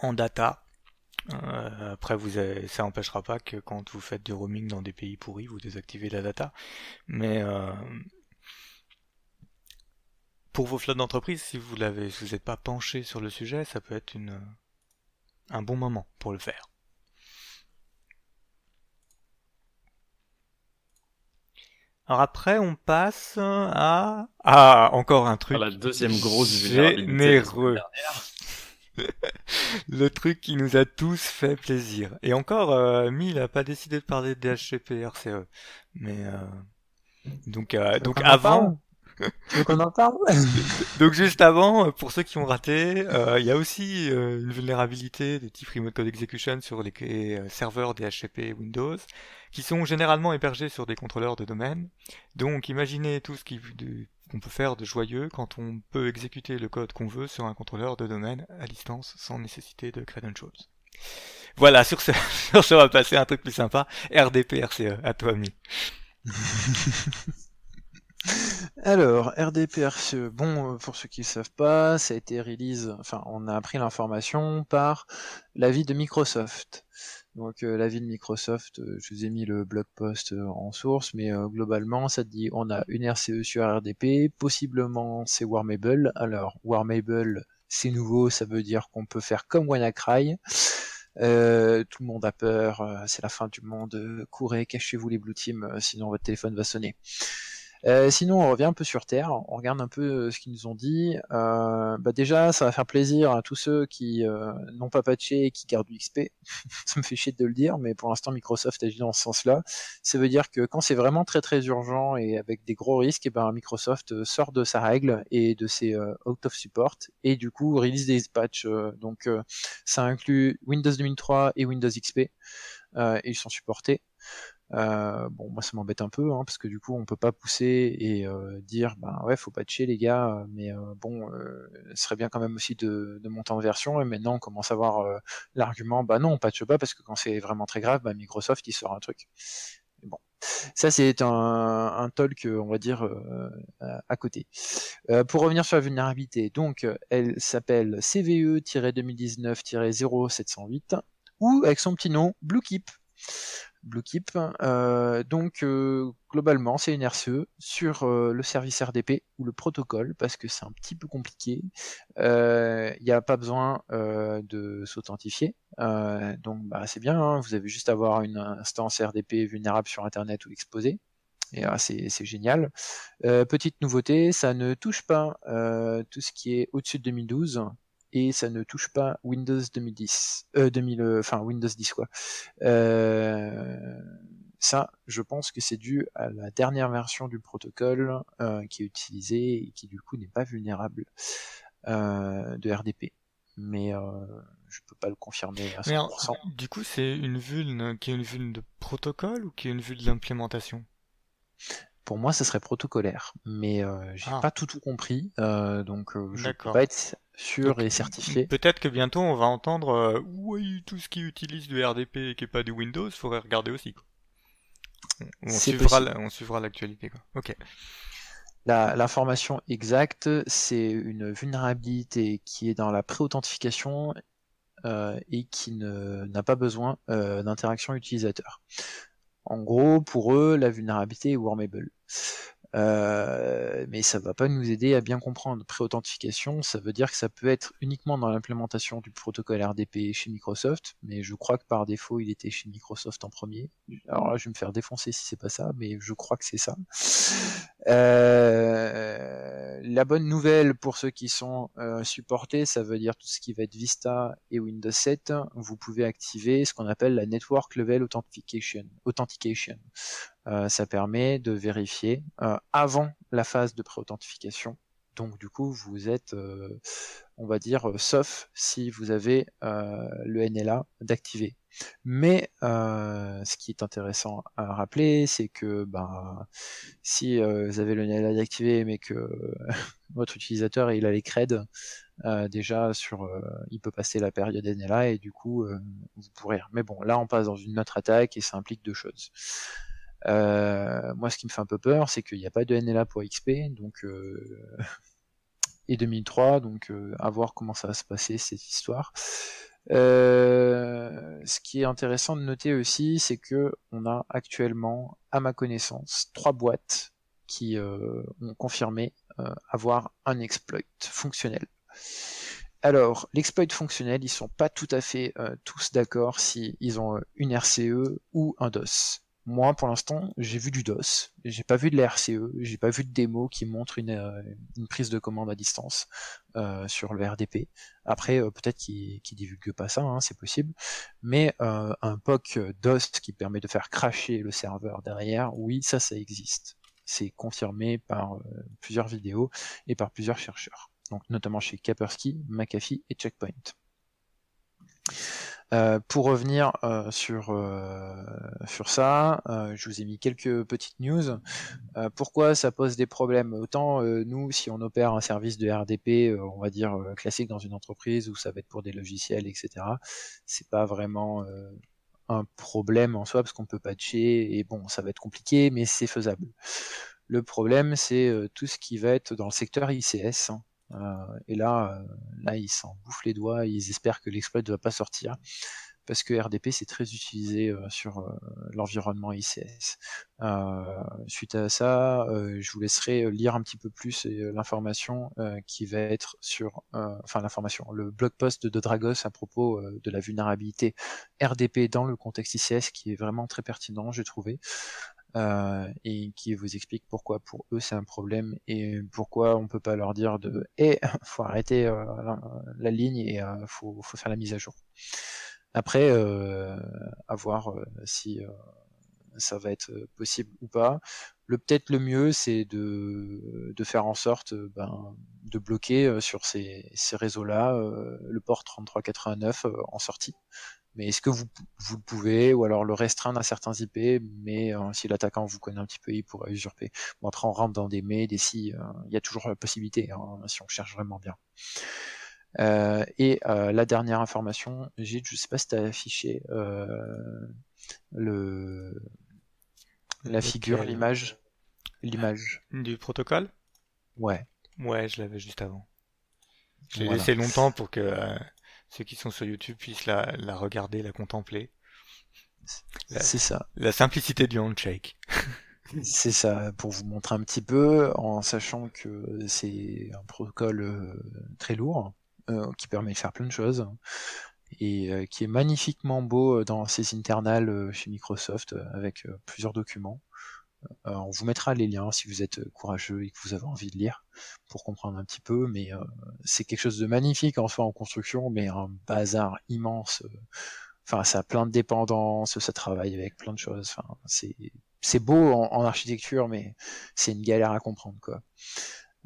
en data. Euh, après, vous avez, ça n'empêchera pas que quand vous faites du roaming dans des pays pourris, vous désactivez la data. Mais euh, pour vos flottes d'entreprise, si vous l'avez, si vous n'êtes pas penché sur le sujet, ça peut être une, un bon moment pour le faire. Alors après, on passe à ah encore un truc. À la deuxième grosse généreux. <laughs> le truc qui nous a tous fait plaisir. Et encore, euh, Mi, il a pas décidé de parler de DHCP RCE, mais euh, donc euh, donc avant. Donc on en parle? <laughs> Donc juste avant, pour ceux qui ont raté, euh, il y a aussi euh, une vulnérabilité de type Remote Code Execution sur les euh, serveurs DHCP Windows, qui sont généralement hébergés sur des contrôleurs de domaine. Donc imaginez tout ce qu'on peut faire de joyeux quand on peut exécuter le code qu'on veut sur un contrôleur de domaine à distance sans nécessité de credentials. Voilà, sur ce, <laughs> sur ce on va passer à un truc plus sympa. RDP RCE, à toi Mi. <laughs> Alors, RDPRCE, bon, pour ceux qui ne savent pas, ça a été release, enfin, on a appris l'information par l'avis de Microsoft. Donc, euh, l'avis de Microsoft, euh, je vous ai mis le blog post euh, en source, mais globalement, ça dit on a une RCE sur RDP, possiblement c'est Warmable. Alors, Warmable, c'est nouveau, ça veut dire qu'on peut faire comme WannaCry. Euh, tout le monde a peur, c'est la fin du monde, courez, cachez-vous les Blue Team, sinon votre téléphone va sonner. Euh, sinon, on revient un peu sur Terre, on regarde un peu euh, ce qu'ils nous ont dit. Euh, bah déjà, ça va faire plaisir à tous ceux qui euh, n'ont pas patché et qui gardent du XP. <laughs> ça me fait chier de le dire, mais pour l'instant, Microsoft agit dans ce sens-là. Ça veut dire que quand c'est vraiment très très urgent et avec des gros risques, et eh ben Microsoft sort de sa règle et de ses out of support et du coup release des patchs. donc ça inclut Windows 2003 et Windows XP. et ils sont supportés. Euh, bon, moi ça m'embête un peu, hein, parce que du coup on peut pas pousser et euh, dire, bah ouais, faut patcher les gars, mais euh, bon, ce serait bien quand même aussi de, de, monter en version. Et maintenant on commence à voir l'argument, bah non, on patche pas parce que quand c'est vraiment très grave, bah, Microsoft il sort un truc. bon, ça c'est un, un talk, on va dire, à côté. pour revenir sur la vulnérabilité, donc elle s'appelle CVE-2019-0708 ou avec son petit nom Bluekeep. Bluekeep. Euh, donc euh, globalement, c'est une RCE sur euh, le service RDP ou le protocole parce que c'est un petit peu compliqué. Il n'y a pas besoin de s'authentifier. donc bah, c'est bien, hein. vous avez juste à avoir une instance RDP vulnérable sur Internet ou exposée. Et c'est génial. petite nouveauté, ça ne touche pas tout ce qui est au-dessus de 2012 et ça ne touche pas Windows 2010, euh, 2000, euh, enfin Windows 10 quoi. Euh, ça, je pense que c'est dû à la dernière version du protocole euh, qui est utilisée et qui du coup n'est pas vulnérable euh, de RDP. Mais euh, je peux pas le confirmer à 100%. du coup, c'est une vulne qui est une vulne de protocole ou qui est une vulne d'implémentation? Pour moi, ce serait protocolaire, mais euh, j'ai ah. pas tout tout compris, euh, donc euh, je peux pas être sûr et certifié. Peut-être que bientôt on va entendre oui tout ce qui utilise du RDP et qui est pas du Windows, faudrait regarder aussi. On, suivra, l'actualité. Ok. L'information exacte, c'est une vulnérabilité qui est dans la pré-authentification et qui n'a pas besoin d'interaction utilisateur. En gros, pour eux, la vulnérabilité est wormable. Euh, mais ça va pas nous aider à bien comprendre. Pré-authentification, ça veut dire que ça peut être uniquement dans l'implémentation du protocole RDP chez Microsoft, mais je crois que par défaut, il était chez Microsoft en premier. Alors là, je vais me faire défoncer si c'est pas ça, mais je crois que c'est ça. Euh, la bonne nouvelle pour ceux qui sont euh, supportés, ça veut dire tout ce qui va être Vista et Windows 7, vous pouvez activer ce qu'on appelle la Network Level Authentication. Euh, ça permet de vérifier avant la phase de pré-authentification. Donc du coup, vous êtes, on va dire, sauf si vous avez le NLA d'activer. Mais ce qui est intéressant à rappeler, c'est que ben, si vous avez le NLA d'activer, mais que <laughs> votre utilisateur il a les creds, déjà sur, il peut passer la période NLA et du coup vous pourrez. Mais bon, là on passe dans une autre attaque et ça implique deux choses. Euh, moi, ce qui me fait un peu peur, c'est qu'il n'y a pas de NLA pour XP, donc euh, <laughs> et 2003, donc euh, à voir comment ça va se passer cette histoire. Ce qui est intéressant de noter aussi, c'est que on a actuellement, à ma connaissance, trois boîtes qui ont confirmé avoir un exploit fonctionnel. Alors, l'exploit fonctionnel, ils sont pas tout à fait tous d'accord si ils ont une RCE ou un DOS. Moi, pour l'instant, j'ai vu du DOS, j'ai pas vu de la RCE, j'ai pas vu de démo qui montre une, euh, prise de commande à distance euh, sur le RDP. Après, euh, peut-être qu'ils qu divulguent pas ça, hein, c'est possible, mais un POC DOS qui permet de faire cracher le serveur derrière, oui, ça, ça existe. C'est confirmé par plusieurs vidéos et par plusieurs chercheurs, donc notamment chez Kaspersky, McAfee et Checkpoint. Euh, pour revenir euh, sur, euh, sur ça, je vous ai mis quelques petites news. pourquoi ça pose des problèmes? Autant nous, si on opère un service de RDP, on va dire classique dans une entreprise où ça va être pour des logiciels, etc. C'est pas vraiment un problème en soi parce qu'on peut patcher et bon, ça va être compliqué, mais c'est faisable. Le problème, c'est tout ce qui va être dans le secteur ICS. Hein. Euh, et là, euh, là, ils s'en bouffent les doigts, ils espèrent que l'exploit ne va pas sortir parce que RDP c'est très utilisé euh, sur l'environnement ICS. suite à ça, je vous laisserai lire un petit peu plus l'information qui va être sur, enfin l'information, le blog post de Dragos à propos de la vulnérabilité RDP dans le contexte ICS qui est vraiment très pertinent, j'ai trouvé. Et qui vous explique pourquoi pour eux c'est un problème et pourquoi on peut pas leur dire de eh <laughs> faut arrêter la, ligne et faut, faut faire la mise à jour. Après, à voir si ça va être possible ou pas. Le peut-être le mieux, c'est de, de faire en sorte ben, de bloquer sur ces, ces réseaux-là le port 3389 en sortie. Mais est-ce que vous, vous le pouvez, ou alors le restreindre à certains IP, mais si l'attaquant vous connaît un petit peu, il pourrait usurper. Bon, après, on rentre dans des mais, des si, il y a toujours la possibilité, hein, si on cherche vraiment bien. Euh, et euh, la dernière information, Gilles, je sais pas si tu as affiché euh, le, la figure, l'image. L'image. Du protocole? Ouais. Ouais, je l'avais juste avant. Je l'ai laissé longtemps pour que ceux qui sont sur YouTube puissent la, la regarder, la contempler. C'est ça. La simplicité du handshake. <laughs> C'est ça, pour vous montrer un petit peu, en sachant que c'est un protocole très lourd, euh, qui permet de faire plein de choses et euh, qui est magnifiquement beau euh, dans ses internals chez Microsoft avec plusieurs documents. On vous mettra les liens si vous êtes courageux et que vous avez envie de lire pour comprendre un petit peu, mais c'est quelque chose de magnifique en soi en construction, mais un bazar immense. Enfin, ça a plein de dépendances, ça travaille avec plein de choses. Enfin, c'est beau en, architecture, mais c'est une galère à comprendre quoi.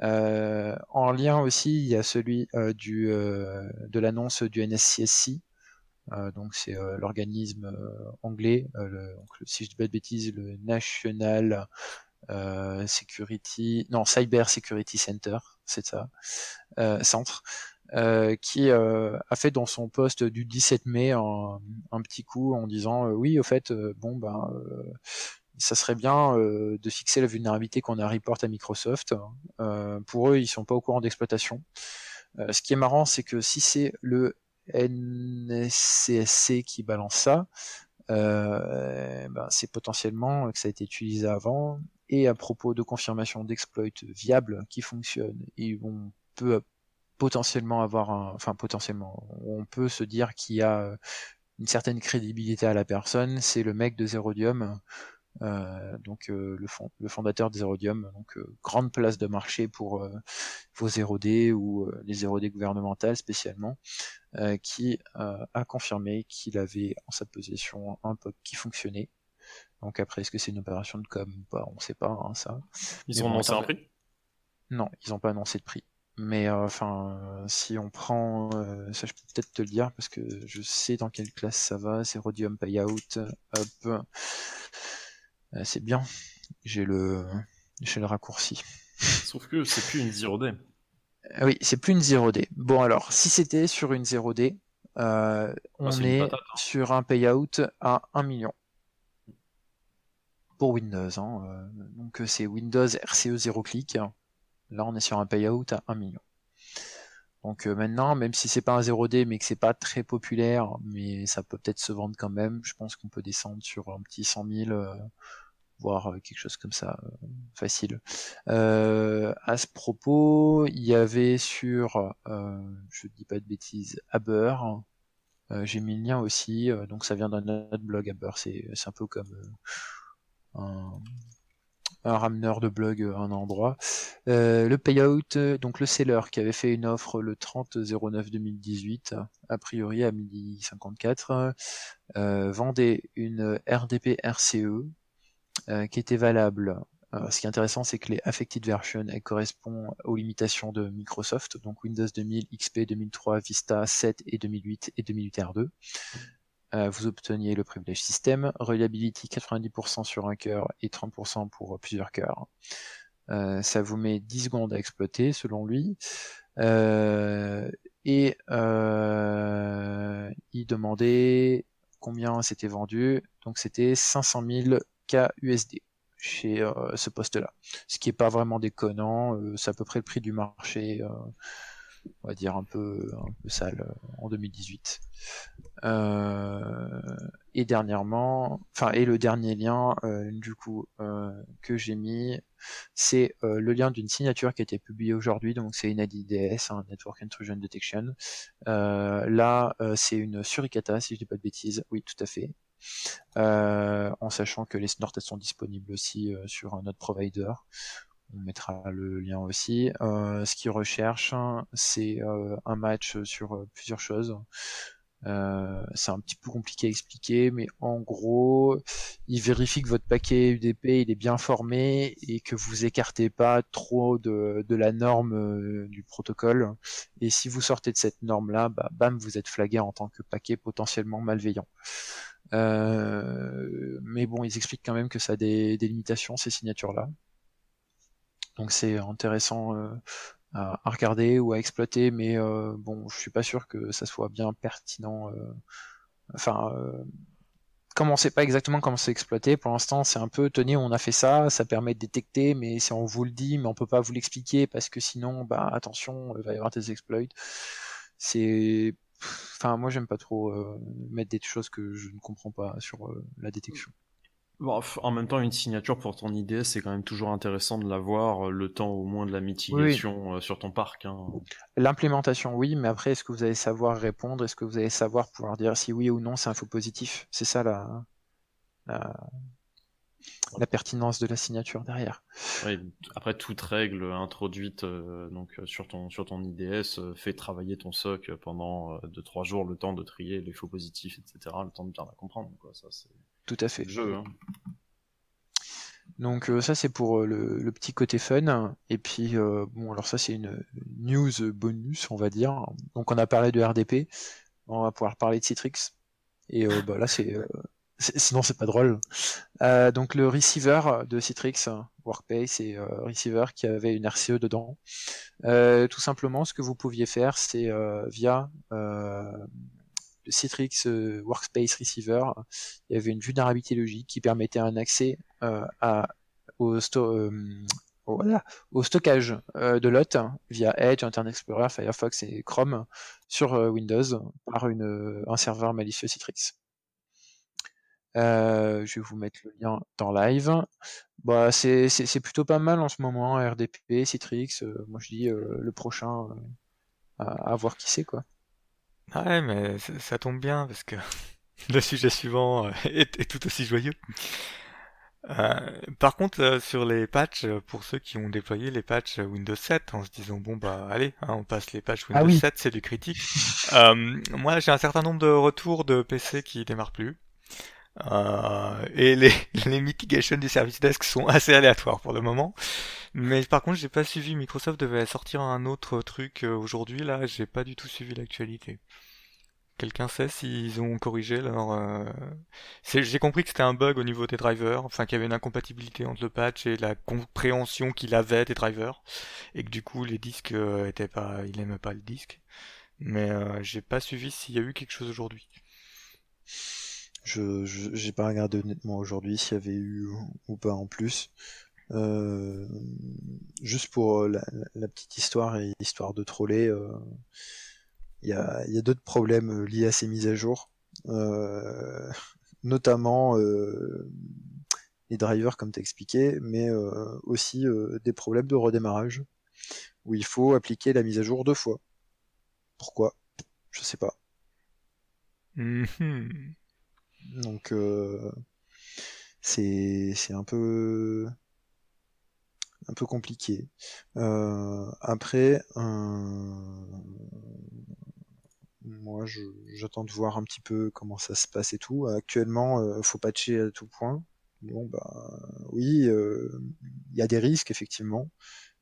Euh, en lien aussi, il y a celui euh, euh, de l'annonce du NSCSC. Donc c'est l'organisme anglais, le, si je dis pas de bêtises, le National Security, non Cyber Security Center, c'est ça, centre, qui a fait dans son poste du 17 mai un, petit coup en disant oui au fait bon ben ça serait bien euh, de fixer la vulnérabilité qu'on a report à Microsoft. Euh, pour eux, ils sont pas au courant d'exploitation. Euh, ce qui est marrant, c'est que si c'est le NSCSC qui balance ça, ben, c'est potentiellement que ça a été utilisé avant. Et à propos de confirmation d'exploit viable qui fonctionne, et on peut potentiellement avoir un, enfin potentiellement, on peut se dire qu'il y a une certaine crédibilité à la personne, c'est le mec de Zerodium euh, donc euh, le, fond, le, fondateur des Zerodium, donc euh, grande place de marché pour vos 0D ou les 0D gouvernementales spécialement, qui a confirmé qu'il avait en sa possession un POC qui fonctionnait. Donc après, est-ce que c'est une opération de com pas? On sait pas hein, ça. Ils ont annoncé un prix? Non, ils n'ont pas annoncé de prix. Mais enfin, si on prend, ça je peux peut-être te le dire parce que je sais dans quelle classe ça va. C'est Rhodium Payout. Hop. Euh, c'est bien. J'ai le, j'ai le raccourci. Sauf que c'est plus une 0D. Euh, oui, c'est plus une 0D. Bon alors, si c'était sur une 0D, euh, on ah, est, hein. sur un payout à 1 million. Pour Windows. Hein. Donc c'est Windows RCE 0 clic. Là on est sur un payout à 1 million. Donc maintenant, même si c'est pas un 0D mais que c'est pas très populaire, mais ça peut peut-être se vendre quand même, je pense qu'on peut descendre sur un petit 100 000 euh, quelque chose comme ça, euh, facile. Euh, à ce propos, il y avait sur, je dis pas de bêtises, Aber, j'ai mis le lien aussi, donc ça vient d'un autre blog Aber, c'est un peu comme un, rameneur de blog à un endroit. le payout, donc le seller qui avait fait une offre le 30 09 2018, a priori à midi 54, vendait une RDP RCE euh, qui était valable. Euh, ce qui est intéressant, c'est que les affected versions elles correspondent aux limitations de Microsoft, donc Windows 2000, XP 2003, Vista 7 et 2008 et 2008 R2. Euh, vous obteniez le privilège système, reliability 90% sur un cœur et 30% pour plusieurs cœurs. Euh, ça vous met 10 secondes à exploiter selon lui. Euh, et il demandait combien c'était vendu. Donc c'était 500 000 USD chez euh, ce poste-là. Ce qui est pas vraiment déconnant, euh, c'est à peu près le prix du marché, euh, on va dire un peu, un peu sale en 2018. et dernièrement, enfin et le dernier lien du coup que j'ai mis, c'est le lien d'une signature qui a été publiée aujourd'hui, donc c'est une ADDS, un Network Intrusion Detection. là, c'est une suricata, si je dis pas de bêtises. Oui, tout à fait. En sachant que les snorts sont disponibles aussi sur notre provider. On mettra le lien aussi. ce qu'ils recherchent, c'est un match sur plusieurs choses. Euh, c'est un petit peu compliqué à expliquer, mais en gros, il vérifie que votre paquet UDP est bien formé et que vous écartez pas trop de, la norme euh, du protocole. Et si vous sortez de cette norme-là, bah, bam, vous êtes flagué en tant que paquet potentiellement malveillant. Euh, mais bon, ils expliquent quand même que ça a des, des limitations ces signatures-là. Donc c'est intéressant euh, à, regarder ou à exploiter, mais euh, bon, je suis pas sûr que ça soit bien pertinent. Euh, enfin, euh, comme on sait pas exactement comment c'est exploité, pour l'instant, c'est un peu tenez, on a fait ça, ça permet de détecter, mais si on vous le dit, mais on peut pas vous l'expliquer parce que sinon, bah attention, il va y avoir des exploits. C'est, enfin, moi j'aime pas trop mettre des choses que je ne comprends pas sur la détection en même temps, une signature pour ton IDS, c'est quand même toujours intéressant de l'avoir euh, le temps au moins de la mitigation euh, sur ton parc. Hein. L'implémentation, oui, mais après, est-ce que vous allez savoir répondre? Est-ce que vous allez savoir pouvoir dire si oui ou non c'est un faux positif? C'est ça la, la, pertinence de la signature derrière. après, toute règle introduite euh, donc, sur, ton, sur ton IDS fait travailler ton SOC pendant 2-3 jours le temps de trier les faux positifs, etc., le temps de bien la comprendre. Quoi. Ça, c'est tout à fait. Jeu, hein. Donc euh, ça c'est pour euh, le, petit côté fun. Et puis euh, bon alors ça c'est une news bonus on va dire. Donc on a parlé de RDP, on va pouvoir parler de Citrix. Et bah, là c'est sinon c'est pas drôle. donc le receiver de Citrix, Workpace c'est receiver qui avait une RCE dedans. tout simplement ce que vous pouviez faire c'est via Citrix euh, Workspace Receiver, il y avait une vulnérabilité logique qui permettait un accès euh, au, euh, stockage de lot via Edge, Internet Explorer, Firefox et Chrome sur Windows par un serveur malicieux Citrix. Je vais vous mettre le lien dans live. Bah, c'est plutôt pas mal en ce moment, RDP, Citrix. moi je dis le prochain à, à, voir qui c'est quoi. Ouais, mais ça tombe bien parce que <laughs> le sujet suivant euh, <laughs> est, tout aussi joyeux. Euh, par contre, euh, sur les patchs, pour ceux qui ont déployé les patchs Windows 7, en se disant bon bah allez, hein, on passe les patchs ah Windows 7, c'est du critique. moi, j'ai un certain nombre de retours de PC qui démarrent plus. Et les, <laughs> les mitigations du service desk sont assez aléatoires pour le moment. Mais par contre, j'ai pas suivi. Microsoft devait sortir un autre truc aujourd'hui. Là, j'ai pas du tout suivi l'actualité. Quelqu'un sait s'ils ont corrigé leur... Euh, j'ai compris que c'était un bug au niveau des drivers, enfin qu'il y avait une incompatibilité entre le patch et la compréhension qu'il avait des drivers, et que du coup les disques euh, étaient pas... il aimait pas le disque. Mais euh, j'ai pas suivi s'il y a eu quelque chose aujourd'hui. Je j'ai pas regardé honnêtement aujourd'hui s'il y avait eu ou pas en plus. juste pour la, petite histoire et histoire de troller, il y a, y a d'autres problèmes euh, liés à ces mises à jour, euh, notamment euh, les drivers comme expliqué, mais aussi des problèmes de redémarrage où il faut appliquer la mise à jour deux fois. Pourquoi? Je sais pas. Mm-hmm. Donc c'est c'est un peu un peu compliqué. après, moi, j'attends de voir un petit peu comment ça se passe et tout. Actuellement, euh, faut patcher à tout point. Bon, bah oui, euh, il y a des risques effectivement,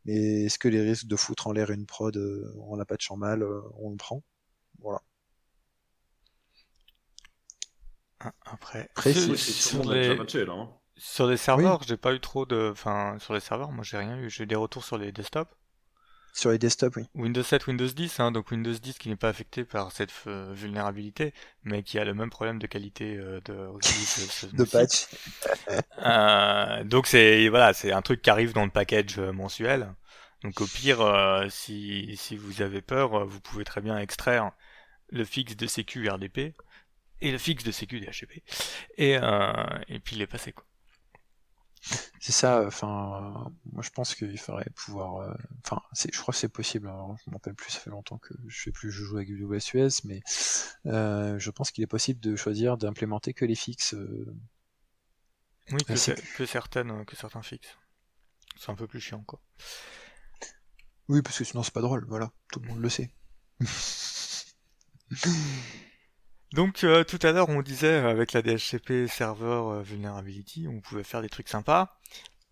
mais est-ce que les risques de foutre en l'air une prod euh, en la patchant mal, on le prend? Voilà. Après, sur, les... Hein. sur les serveurs, j'ai pas eu trop de, enfin, sur les serveurs, moi j'ai rien eu. J'ai des retours sur les desktops. Sur les desktops, oui. Windows 7, Windows 10, hein, donc Windows 10 qui n'est pas affecté par cette euh, vulnérabilité, mais qui a le même problème de qualité euh, de de <laughs> patch. <laughs> Euh, donc c'est voilà, c'est un truc qui arrive dans le package mensuel. Donc au pire, si, si vous avez peur, vous pouvez très bien extraire le fixe de sécu RDP et le fixe de sécu DHCP et, et puis les passer quoi. C'est ça, enfin, moi je pense qu'il faudrait pouvoir. euh, Enfin, je crois que c'est possible. Alors, je m'en rappelle plus, ça fait longtemps que je fais plus, je joue avec du OSUS, mais euh, je pense qu'il est possible de choisir d'implémenter que les fixes. euh, Oui, que certaines, que certains fixes. C'est un peu plus chiant, quoi. Oui, parce que sinon c'est pas drôle, voilà, tout le monde le sait. <laughs> Donc euh, tout à l'heure on disait euh, avec la DHCP Server euh, Vulnerability, on pouvait faire des trucs sympas,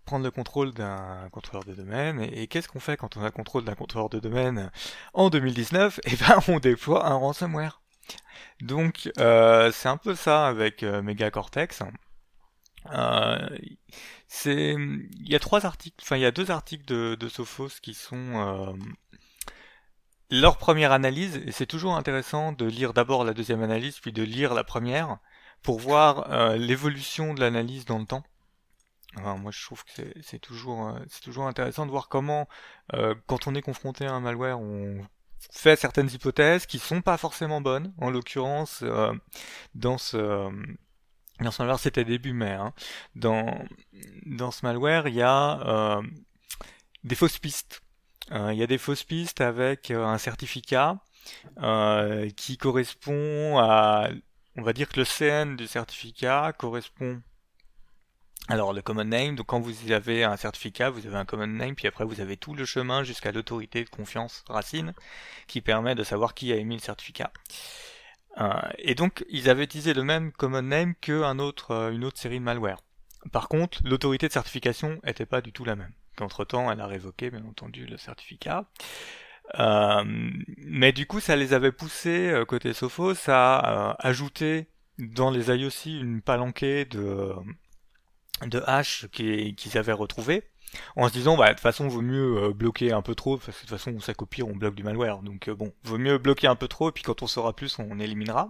prendre le contrôle d'un contrôleur de domaine, et, qu'est-ce qu'on fait quand on a le contrôle d'un contrôleur de domaine en 2019 <laughs> Eh ben on déploie un ransomware. Donc euh, c'est un peu ça avec euh, Megacortex. C'est, il y a trois articles, enfin il y a deux articles de, Sophos qui sont leur première analyse, et c'est toujours intéressant de lire d'abord la deuxième analyse, puis de lire la première, pour voir euh, l'évolution de l'analyse dans le temps. Moi je trouve que c'est toujours, euh, toujours intéressant de voir comment, euh, quand on est confronté à un malware, on fait certaines hypothèses qui sont pas forcément bonnes. En l'occurrence, euh, dans ce, dans ce malware, c'était début mai. Hein. Dans, dans ce malware, il y a euh, des fausses pistes. Euh, Il y a des fausses pistes avec euh, un certificat euh, qui correspond à, on va dire que le CN du certificat correspond. Alors le common name, donc quand vous avez un certificat, vous avez un common name, puis après vous avez tout le chemin jusqu'à l'autorité de confiance racine, qui permet de savoir qui a émis le certificat. Et donc ils avaient utilisé le même common name qu'une autre, une autre série de malware. Par contre, l'autorité de certification n'était pas du tout la même. Qu'entre temps, elle a révoqué, bien entendu, le certificat. Euh, mais du coup, ça les avait poussés, euh, côté Sophos, à euh, ajouter dans les IOC une palanquée de, de qui- qu'ils avaient retrouvées, en se disant, bah, de toute façon, vaut mieux euh, bloquer un peu trop, parce que de toute façon, on s'accopie, on bloque du malware. Donc, euh, bon, vaut mieux bloquer un peu trop, et puis quand on saura plus, on éliminera.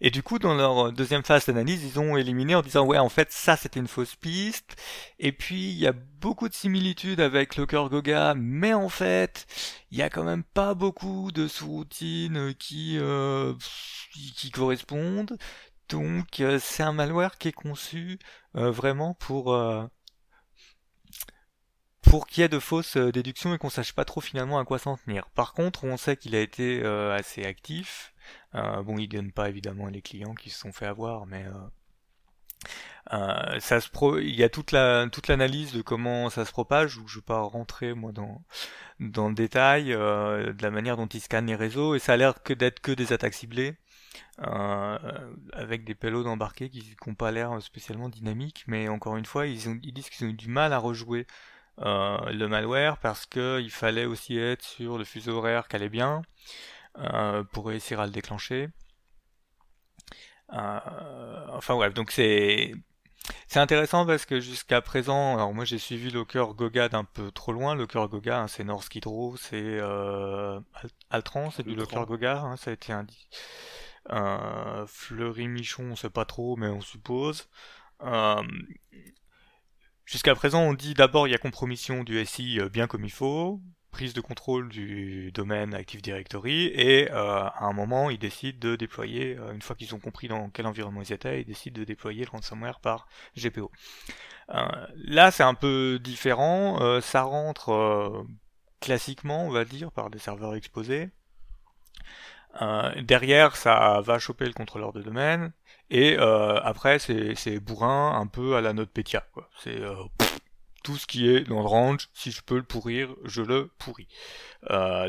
Et du coup, dans leur deuxième phase d'analyse, ils ont éliminé en disant, ouais, en fait, ça, c'était une fausse piste. Et puis, il y a beaucoup de similitudes avec Locker Goga, mais en fait, il y a quand même pas beaucoup de sous-routines qui, euh, qui, correspondent. Donc, c'est un malware qui est conçu vraiment pour pour qu'il y ait de fausses euh, déductions et qu'on sache pas trop finalement à quoi s'en tenir. Par contre, on sait qu'il a été euh, assez actif. Euh, bon, il donne pas évidemment les clients qui se sont fait avoir, mais ça se pro... il y a toute la toute l'analyse de comment ça se propage. Où je vais pas rentrer moi dans dans le détail de la manière dont ils scannent les réseaux et ça a l'air que d'être que des attaques ciblées. Avec des payloads embarqués qui n'ont pas l'air spécialement dynamiques, mais encore une fois, ils, disent qu'ils ont eu du mal à rejouer le malware parce qu'il fallait aussi être sur le fuseau horaire qui allait bien euh, pour réussir à le déclencher. Euh, enfin bref, donc c'est c'est intéressant parce que jusqu'à présent, alors moi j'ai suivi Locker Goga d'un peu trop loin. Locker Goga, hein, c'est North Row, c'est euh, Altran, c'est du Locker Goga, hein, ça a été un euh, Fleury Michon, on sait pas trop, mais on suppose. Euh, Jusqu'à présent, on dit d'abord il y a compromission du SI euh, bien comme il faut, prise de contrôle du domaine Active Directory, et euh, à un moment, ils décident de déployer, euh, une fois qu'ils ont compris dans quel environnement ils étaient, ils décident de déployer le ransomware par GPO. Là, c'est un peu différent, ça rentre classiquement, on va dire, par des serveurs exposés. Euh, derrière, ça va choper le contrôleur de domaine, et euh, après, c'est bourrin un peu à la note Petya. C'est euh, tout ce qui est dans le range, si je peux le pourrir, je le pourris.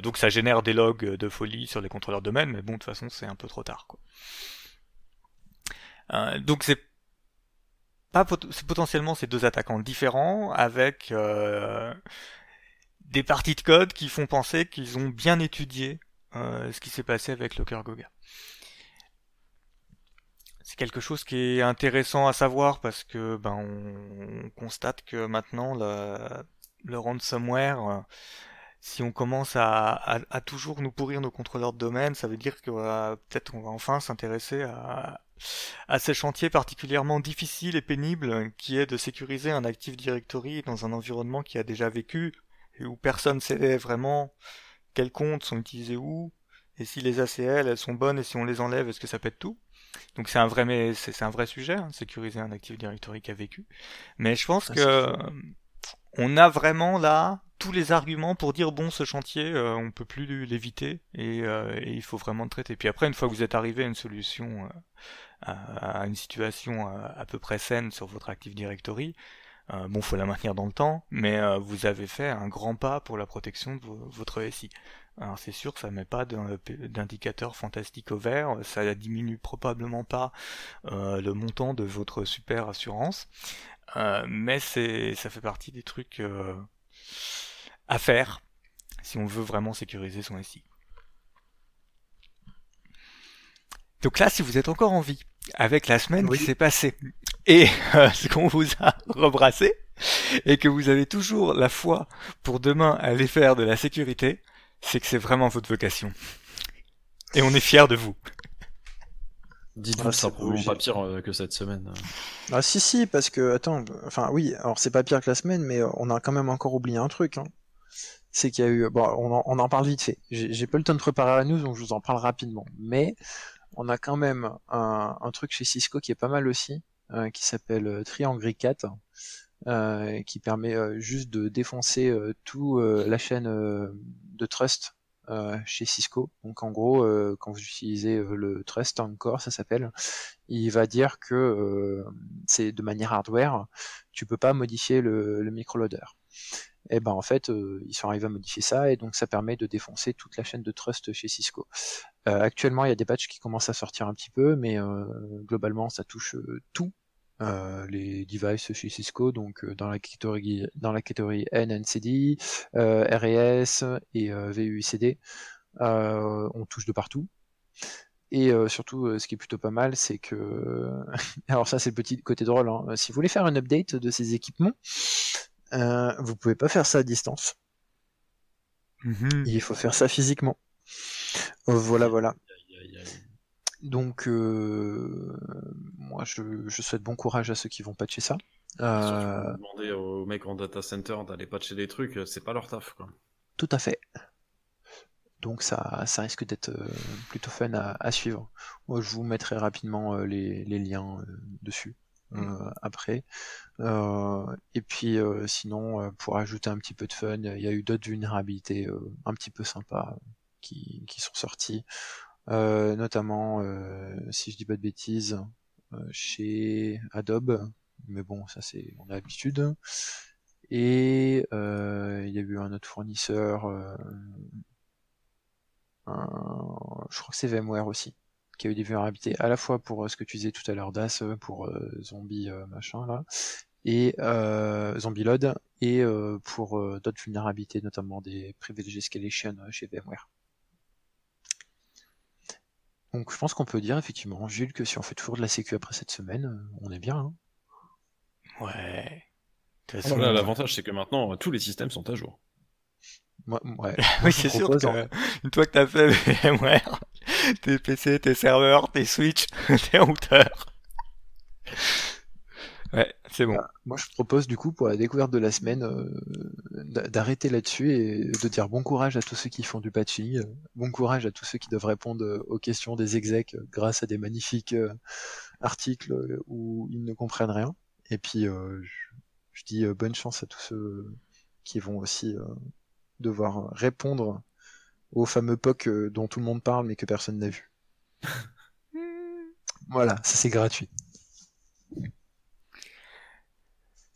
Donc ça génère des logs de folie sur les contrôleurs de domaine, mais bon, de toute façon, c'est un peu trop tard. Donc c'est potentiellement ces deux attaquants différents avec des parties de code qui font penser qu'ils ont bien étudié euh, ce qui s'est passé avec Locker Goga. C'est quelque chose qui est intéressant à savoir parce que ben on, on constate que maintenant le, le ransomware, euh, si on commence à, toujours nous pourrir nos contrôleurs de domaine, ça veut dire que peut-être on va enfin s'intéresser à, à ces chantiers particulièrement difficiles et pénibles qui est de sécuriser un Active Directory dans un environnement qui a déjà vécu et où personne sait vraiment quels comptes sont utilisés où et si les ACL elles sont bonnes et si on les enlève est-ce que ça pète tout? Donc c'est un vrai, mais c'est un vrai sujet, hein, sécuriser un Active Directory qui a vécu. Mais je pense que on a vraiment là tous les arguments pour dire bon, ce chantier, euh, on peut plus l'éviter et, euh, et il faut vraiment le traiter. Puis après, une fois que vous êtes arrivé à une solution, euh, à, à une situation à peu près saine sur votre Active Directory, euh, bon, faut la maintenir dans le temps, mais euh, vous avez fait un grand pas pour la protection de vo- votre SI. Alors c'est sûr que ça met pas d'un- d'indicateur fantastique au vert, ça diminue probablement pas euh, le montant de votre super assurance, euh, mais c'est ça fait partie des trucs euh, à faire si on veut vraiment sécuriser son SI. Donc là, si vous êtes encore en vie, avec la semaine Oui. qui s'est passée, et euh, <laughs> ce qu'on vous a <laughs> rebrassé, et que vous avez toujours la foi pour demain aller faire de la sécurité, c'est que c'est vraiment votre vocation. Et on est fiers de vous. Dites-vous Ah, que c'est c'est probablement pas pire euh, que cette semaine. Ah si si parce que attends enfin oui alors c'est pas pire que la semaine mais euh, on a quand même encore oublié un truc hein. c'est qu'il y a eu bon on en, on en parle vite fait j'ai pas le temps de préparer la news donc je vous en parle rapidement mais on a quand même un, un truc chez Cisco qui est pas mal aussi euh, qui s'appelle euh, Triangle 4 euh, qui permet euh, juste de défoncer euh, tout euh, la chaîne de trust chez Cisco. Donc en gros, quand vous utilisez le Trust encore, ça s'appelle, il va dire que c'est de manière hardware, tu peux pas modifier le, le microloader. Et ben en fait, euh, ils sont arrivés à modifier ça et donc ça permet de défoncer toute la chaîne de trust chez Cisco. Euh, actuellement, il y a des patchs qui commencent à sortir un petit peu, mais euh, globalement, ça touche euh, tout. les devices chez Cisco, donc dans la catégorie dans la catégorie NNCD, RES et VUICD, on touche de partout. Et surtout, ce qui est plutôt pas mal, c'est que, <laughs> alors ça c'est le petit côté drôle, hein. si vous voulez faire un update de ces équipements, euh, vous pouvez pas faire ça à distance. Il faut faire ça physiquement. Voilà, voilà. Donc, euh, moi, je, je souhaite bon courage à ceux qui vont patcher ça. Euh, vous demandez aux mecs en data center d'aller patcher des trucs, c'est pas leur taf quoi. Tout à fait. Donc ça, ça risque d'être euh, plutôt fun à, à suivre. Moi, je vous mettrai rapidement les, les liens dessus euh, après. Euh, et puis euh, sinon, pour ajouter un petit peu de fun, il y a eu d'autres vulnérabilités un petit peu sympas qui, qui sont sorties. Notamment, si je dis pas de bêtises, chez Adobe. Mais bon, ça c'est on a l'habitude. Et euh, il y a eu un autre fournisseur, euh, un- je crois que c'est VMware aussi, qui a eu des vulnérabilités à la fois pour euh, ce que tu disais tout à l'heure DAS, euh, pour euh, Zombie euh, machin là, et euh, Zombie Load, et euh, pour euh, d'autres vulnérabilités, notamment des privileged escalation euh, chez VMware. Donc je pense qu'on peut dire effectivement, Jules, que si on fait toujours de la sécu après cette semaine, on est bien. Hein Ouais. Façon, là, L'avantage c'est que maintenant tous les systèmes sont à jour. Moi, ouais. <laughs> oui, c'est sûr que en- une fois que t'as fait <laughs> VMware, <laughs> tes PC, tes serveurs, tes switches, <laughs> tes routeurs. Ouais, c'est bon. Moi, je propose du coup pour la découverte de la semaine euh, d'a- d'arrêter là-dessus et de dire bon courage à tous ceux qui font du patching, euh, bon courage à tous ceux qui doivent répondre euh, aux questions des execs euh, grâce à des magnifiques euh, articles euh, où ils ne comprennent rien. Et puis, euh, je, dis euh, bonne chance à tous ceux qui vont aussi euh, devoir répondre au fameux POC euh, dont tout le monde parle mais que personne n'a vu. <laughs> Voilà, ça c'est gratuit.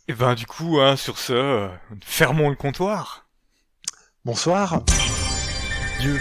Et ben du coup, hein, sur ce, euh, fermons le comptoir. Bonsoir. Dieu.